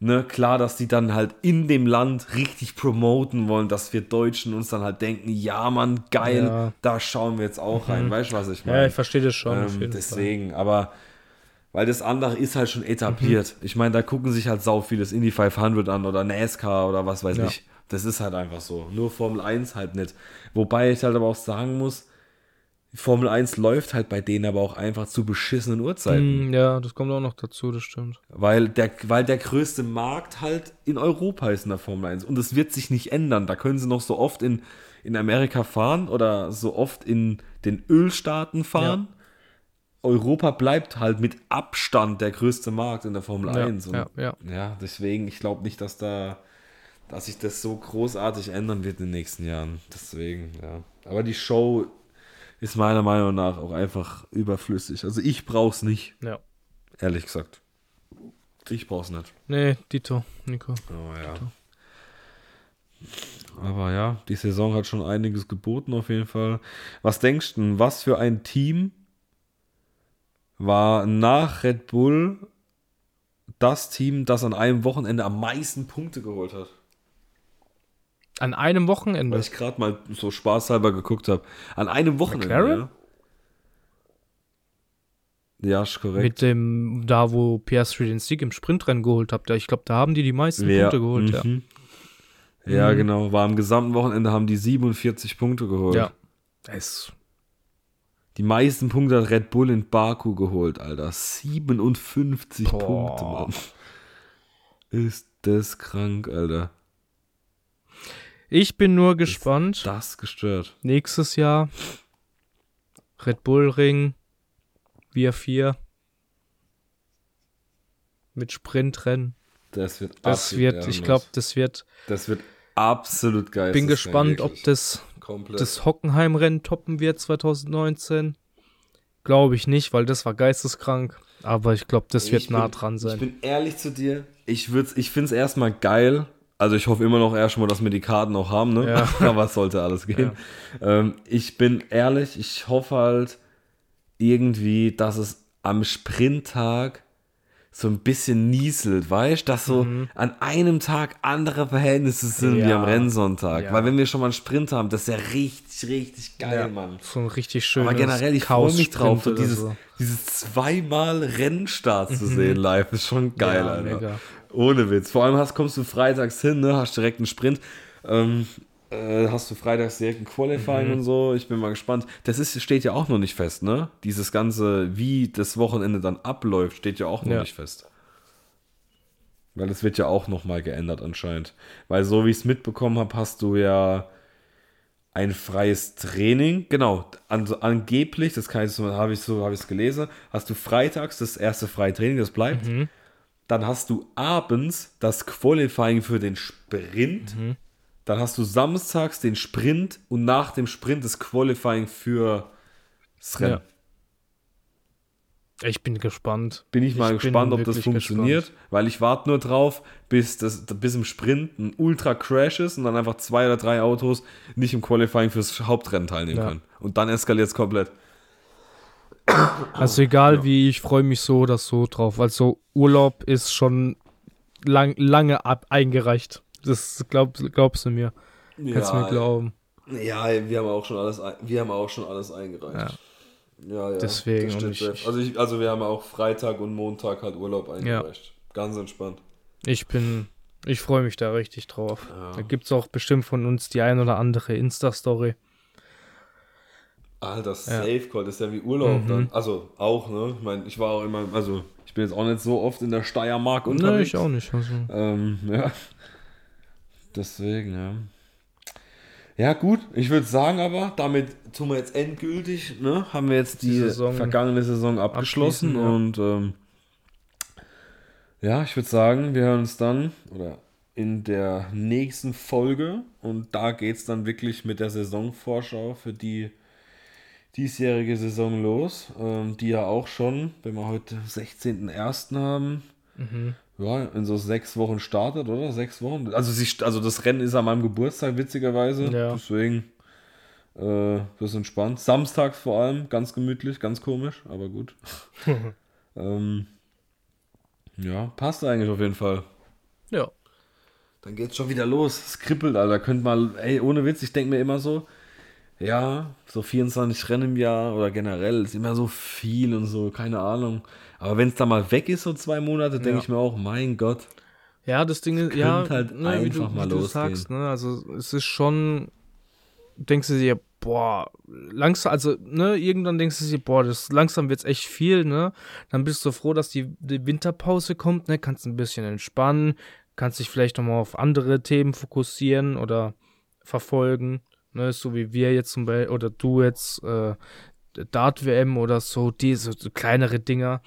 ne, klar, dass die dann halt in dem Land richtig promoten wollen, dass wir Deutschen uns dann halt denken, ja, Mann, geil, Ja. Mhm. da schauen wir jetzt auch rein. Weißt du, was ich Ja, meine? ich verstehe das schon. ähm, deswegen, aber weil das andere ist halt schon etabliert. Mhm. Ich meine, da gucken sich halt sau vieles Indy 500 an oder NASCAR oder was weiß Ja. ich. Das ist halt einfach so. Nur Formel 1 halt nicht. Wobei ich halt aber auch sagen muss, Formel 1 läuft halt bei denen aber auch einfach zu beschissenen. Uhrzeiten. Mm, ja, das kommt auch noch dazu, das stimmt. Weil der, weil der größte Markt halt in Europa ist in der Formel 1. Und es wird sich nicht ändern. Da können sie noch so oft in, in Amerika fahren oder so oft in den Ölstaaten fahren. Europa bleibt halt mit Abstand der größte Markt in der Formel Ja, 1. Und ja, ja. ja, deswegen, ich glaube nicht, dass da, dass sich das so großartig ändern wird in den nächsten Jahren. Deswegen, ja. Aber die Show ist meiner Meinung nach auch einfach überflüssig. Also ich brauch's nicht, Ja. ehrlich gesagt. Ich brauch's nicht. Nee, Dito, Nico. Oh ja. Aber ja, die Saison hat schon einiges geboten auf jeden Fall. Was denkst du, was für ein Team war nach Red Bull das Team, das an einem Wochenende am meisten Punkte geholt hat? An einem Wochenende. Weil ich gerade mal so spaßhalber geguckt habe. An einem Wochenende. McLaren? Ja, ja ist korrekt. Mit dem, da wo Piastri den Sieg im Sprintrennen geholt hat. Ich glaube, da haben die die meisten Wer- Punkte geholt, ja. mhm. Ja, Mhm. genau. War am gesamten Wochenende haben die 47 Punkte geholt. Ja. Es, Die meisten Punkte hat Red Bull in Baku geholt, Alter. 57 Boah. Punkte, Mann. Ist das krank, Alter. Ich bin nur gespannt. Das gestört. Nächstes Jahr Red Bull Ring, wir vier mit Sprintrennen. Das wird Das absolut wird, ich glaube, das wird. Das wird absolut geil. Bin gespannt, ob das Komplett. das Hockenheim-Rennen toppen wird 2019. Glaube ich nicht, weil das war geisteskrank. Aber ich glaube, das wird Ich nah bin- dran Ich sein. bin ehrlich zu dir. Ich, würd's- ich finde es erstmal geil. Also ich hoffe immer noch erstmal, dass wir die Karten auch haben, ne? Ja. Aber es sollte alles gehen. Ähm, ich bin ehrlich, ich hoffe halt irgendwie, dass es am Sprinttag so ein bisschen nieselt, weißt dass so an einem Tag andere Verhältnisse sind wie Mhm. Ja. am Rennsonntag. Ja. Weil wenn wir schon mal einen Sprint haben, das ist ja richtig, richtig geil, Ja, Mann. So ein richtig schönes Aber generell, ich freue mich drauf, so dieses, so. dieses zweimal Rennstart zu sehen live, ist schon geil, Alter. mega. Ohne Witz. Vor allem hast, kommst du freitags hin, ne, hast direkt einen Sprint, ähm, äh, hast du freitags direkt ein Qualifying Mhm. und so. Ich bin mal gespannt. Das ist, steht ja auch noch nicht fest, ne? Dieses ganze, wie das Wochenende dann abläuft, steht ja auch noch Ja. nicht fest. Weil das wird ja auch noch mal geändert anscheinend. Weil so wie ich es mitbekommen habe, hast du ja ein freies Training. Genau, also angeblich, das kann ich so, habe ich so, habe ich es gelesen, hast du freitags das erste freie Training, das bleibt. Mhm. dann hast du abends das Qualifying für den Sprint. Mhm. Dann hast du samstags den Sprint und nach dem Sprint das Qualifying für das Rennen. Ja. Ich bin gespannt. Bin ich mal Ich gespannt, ob das funktioniert, gespannt. weil ich warte nur drauf, bis, das, bis im Sprint ein Ultra-Crash ist und dann einfach zwei oder drei Autos nicht im Qualifying fürs Hauptrennen teilnehmen Ja. können. Und dann eskaliert es komplett. Also egal wie, ich freue mich so oder so drauf. Also Urlaub ist schon lang, lange ab eingereicht. Das glaub, glaubst du mir. Kannst du mir glauben. Ja, wir haben auch schon alles, wir haben auch schon alles eingereicht. Ja, ja. Deswegen, das und stimmt ich- also, ich, also wir haben auch Freitag und Montag halt Urlaub eingereicht. Ganz entspannt. Ich bin, ich freue mich da richtig drauf. Ja. Da gibt es auch bestimmt von uns die ein oder andere Insta-Story. Alter, Safe Call, das ist ja wie Urlaub dann. Also auch, ne? Ich meine, ich war auch immer, also ich bin jetzt auch nicht so oft in der Steiermark Nein, unterwegs. ich auch nicht. Also. Ähm, ja. Deswegen, ja. Ja, gut, ich würde sagen aber, damit tun wir jetzt endgültig, ne? Haben wir jetzt die, Die Saison vergangene Saison abgeschlossen ja. und ähm, ja, ich würde sagen, wir hören uns dann oder in der nächsten Folge und da geht es dann wirklich mit der Saisonvorschau für die diesjährige Saison los, ähm, die ja auch schon, wenn wir heute 16.01. haben, Mhm. Ja, in so sechs Wochen startet, oder? Sechs Wochen. Also, sie, also das Rennen ist an meinem Geburtstag, witzigerweise. Ja. Deswegen, äh, das ist entspannt. Samstags vor allem, ganz gemütlich, ganz komisch, aber gut. ähm, ja, passt eigentlich auf jeden Fall. Ja. Dann geht's schon wieder los. Es kribbelt, Alter. Könnt mal, ey, ohne Witz, ich denke mir immer so, ja, so 24 Rennen im Jahr oder generell ist immer so viel und so, keine Ahnung. Aber wenn es da mal weg ist, so zwei Monate, denke Ja. ich mir auch, mein Gott. Ja, das Ding ist, ja, halt ne, wie du, einfach mal wie du sagst, ne, also es ist schon, denkst du dir, boah, langsam, also, ne, irgendwann denkst du dir, boah, das langsam wird's echt viel, ne, dann bist du froh, dass die, die Winterpause kommt, ne, kannst ein bisschen entspannen, kannst dich vielleicht nochmal auf andere Themen fokussieren oder verfolgen, ne, so wie wir jetzt zum Beispiel, oder du jetzt, äh, Dart-WM oder so, diese so kleinere Dinger,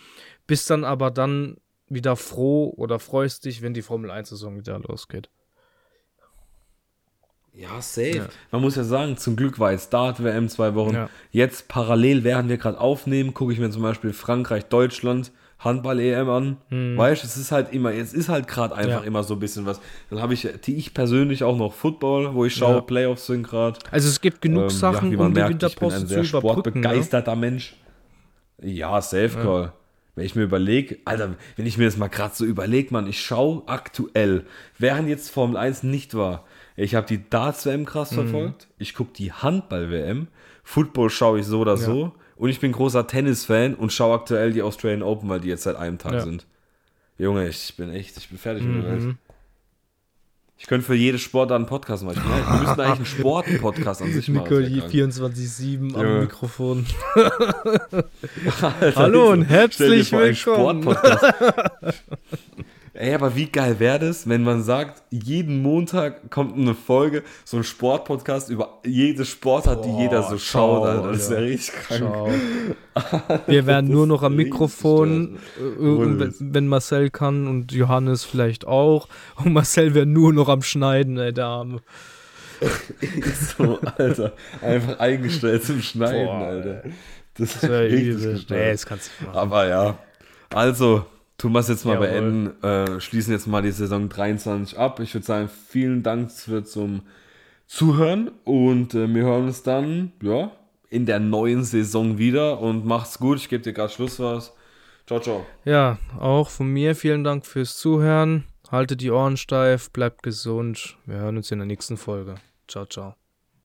bist dann aber dann wieder froh oder freust dich, wenn die Formel 1-Saison wieder losgeht. Ja, safe. Ja. Man muss ja sagen, zum Glück war jetzt Dart-WM zwei Wochen. Ja. Jetzt parallel, während wir gerade aufnehmen, gucke ich mir zum Beispiel Frankreich, Deutschland, Handball-EM an. Weißt du, es ist halt immer, es ist halt gerade einfach Ja. immer so ein bisschen was. Dann habe ich, die ich persönlich auch noch Football, wo ich schaue, Ja. Playoffs sind gerade. Also es gibt genug Ähm, Sachen, man um die merkt, ich bin Winterpause ein zu sehr überbrücken. Ne? sportbegeisterter Mensch. Ja, Safe Call. Wenn ich mir überlege, Alter, wenn ich mir das mal gerade so überlege, Mann, ich schaue aktuell, während jetzt Formel 1 nicht war, ich habe die Darts-WM krass Mhm. verfolgt, ich gucke die Handball-WM, Football schaue ich so oder so und ich bin großer Tennis-Fan und schaue aktuell die Australian Open, weil die jetzt seit einem Tag Ja. sind. Junge, ich bin echt, ich bin fertig mit der Welt. Mhm. Ich könnte für jede Sportart einen Podcast machen. Ich wir müssen eigentlich einen Sport-Podcast an sich machen. Nico, das die wär krank. 24-7 Ja. am Mikrofon. Alter, Hallo und herzlich willkommen. Ey, aber wie geil wäre das, wenn man sagt, jeden Montag kommt eine Folge, so ein Sportpodcast über jede Sportart, die Boah, jeder so schau, schaut, Alter. Das Alter. wäre richtig krank. Wir wären nur noch am Mikrofon, äh, wenn, Marcel kann und Johannes vielleicht auch. Und Marcel wäre nur noch am Schneiden, ey, der Arme. so, Alter. Einfach eingestellt zum Schneiden, Boah, Alter. Das, Das wäre richtig. Nee, das kannst du nicht machen. Aber ja, also, tun wir es jetzt mal Jawohl. beenden. Äh, schließen jetzt mal die Saison 23 ab. Ich würde sagen, vielen Dank für zum Zuhören und äh, wir hören uns dann, ja, in der neuen Saison wieder und macht's gut. Ich gebe dir gerade Schluss was. Ciao, ciao. Ja, auch von mir vielen Dank fürs Zuhören. Haltet die Ohren steif, bleibt gesund. Wir hören uns in der nächsten Folge. Ciao, ciao.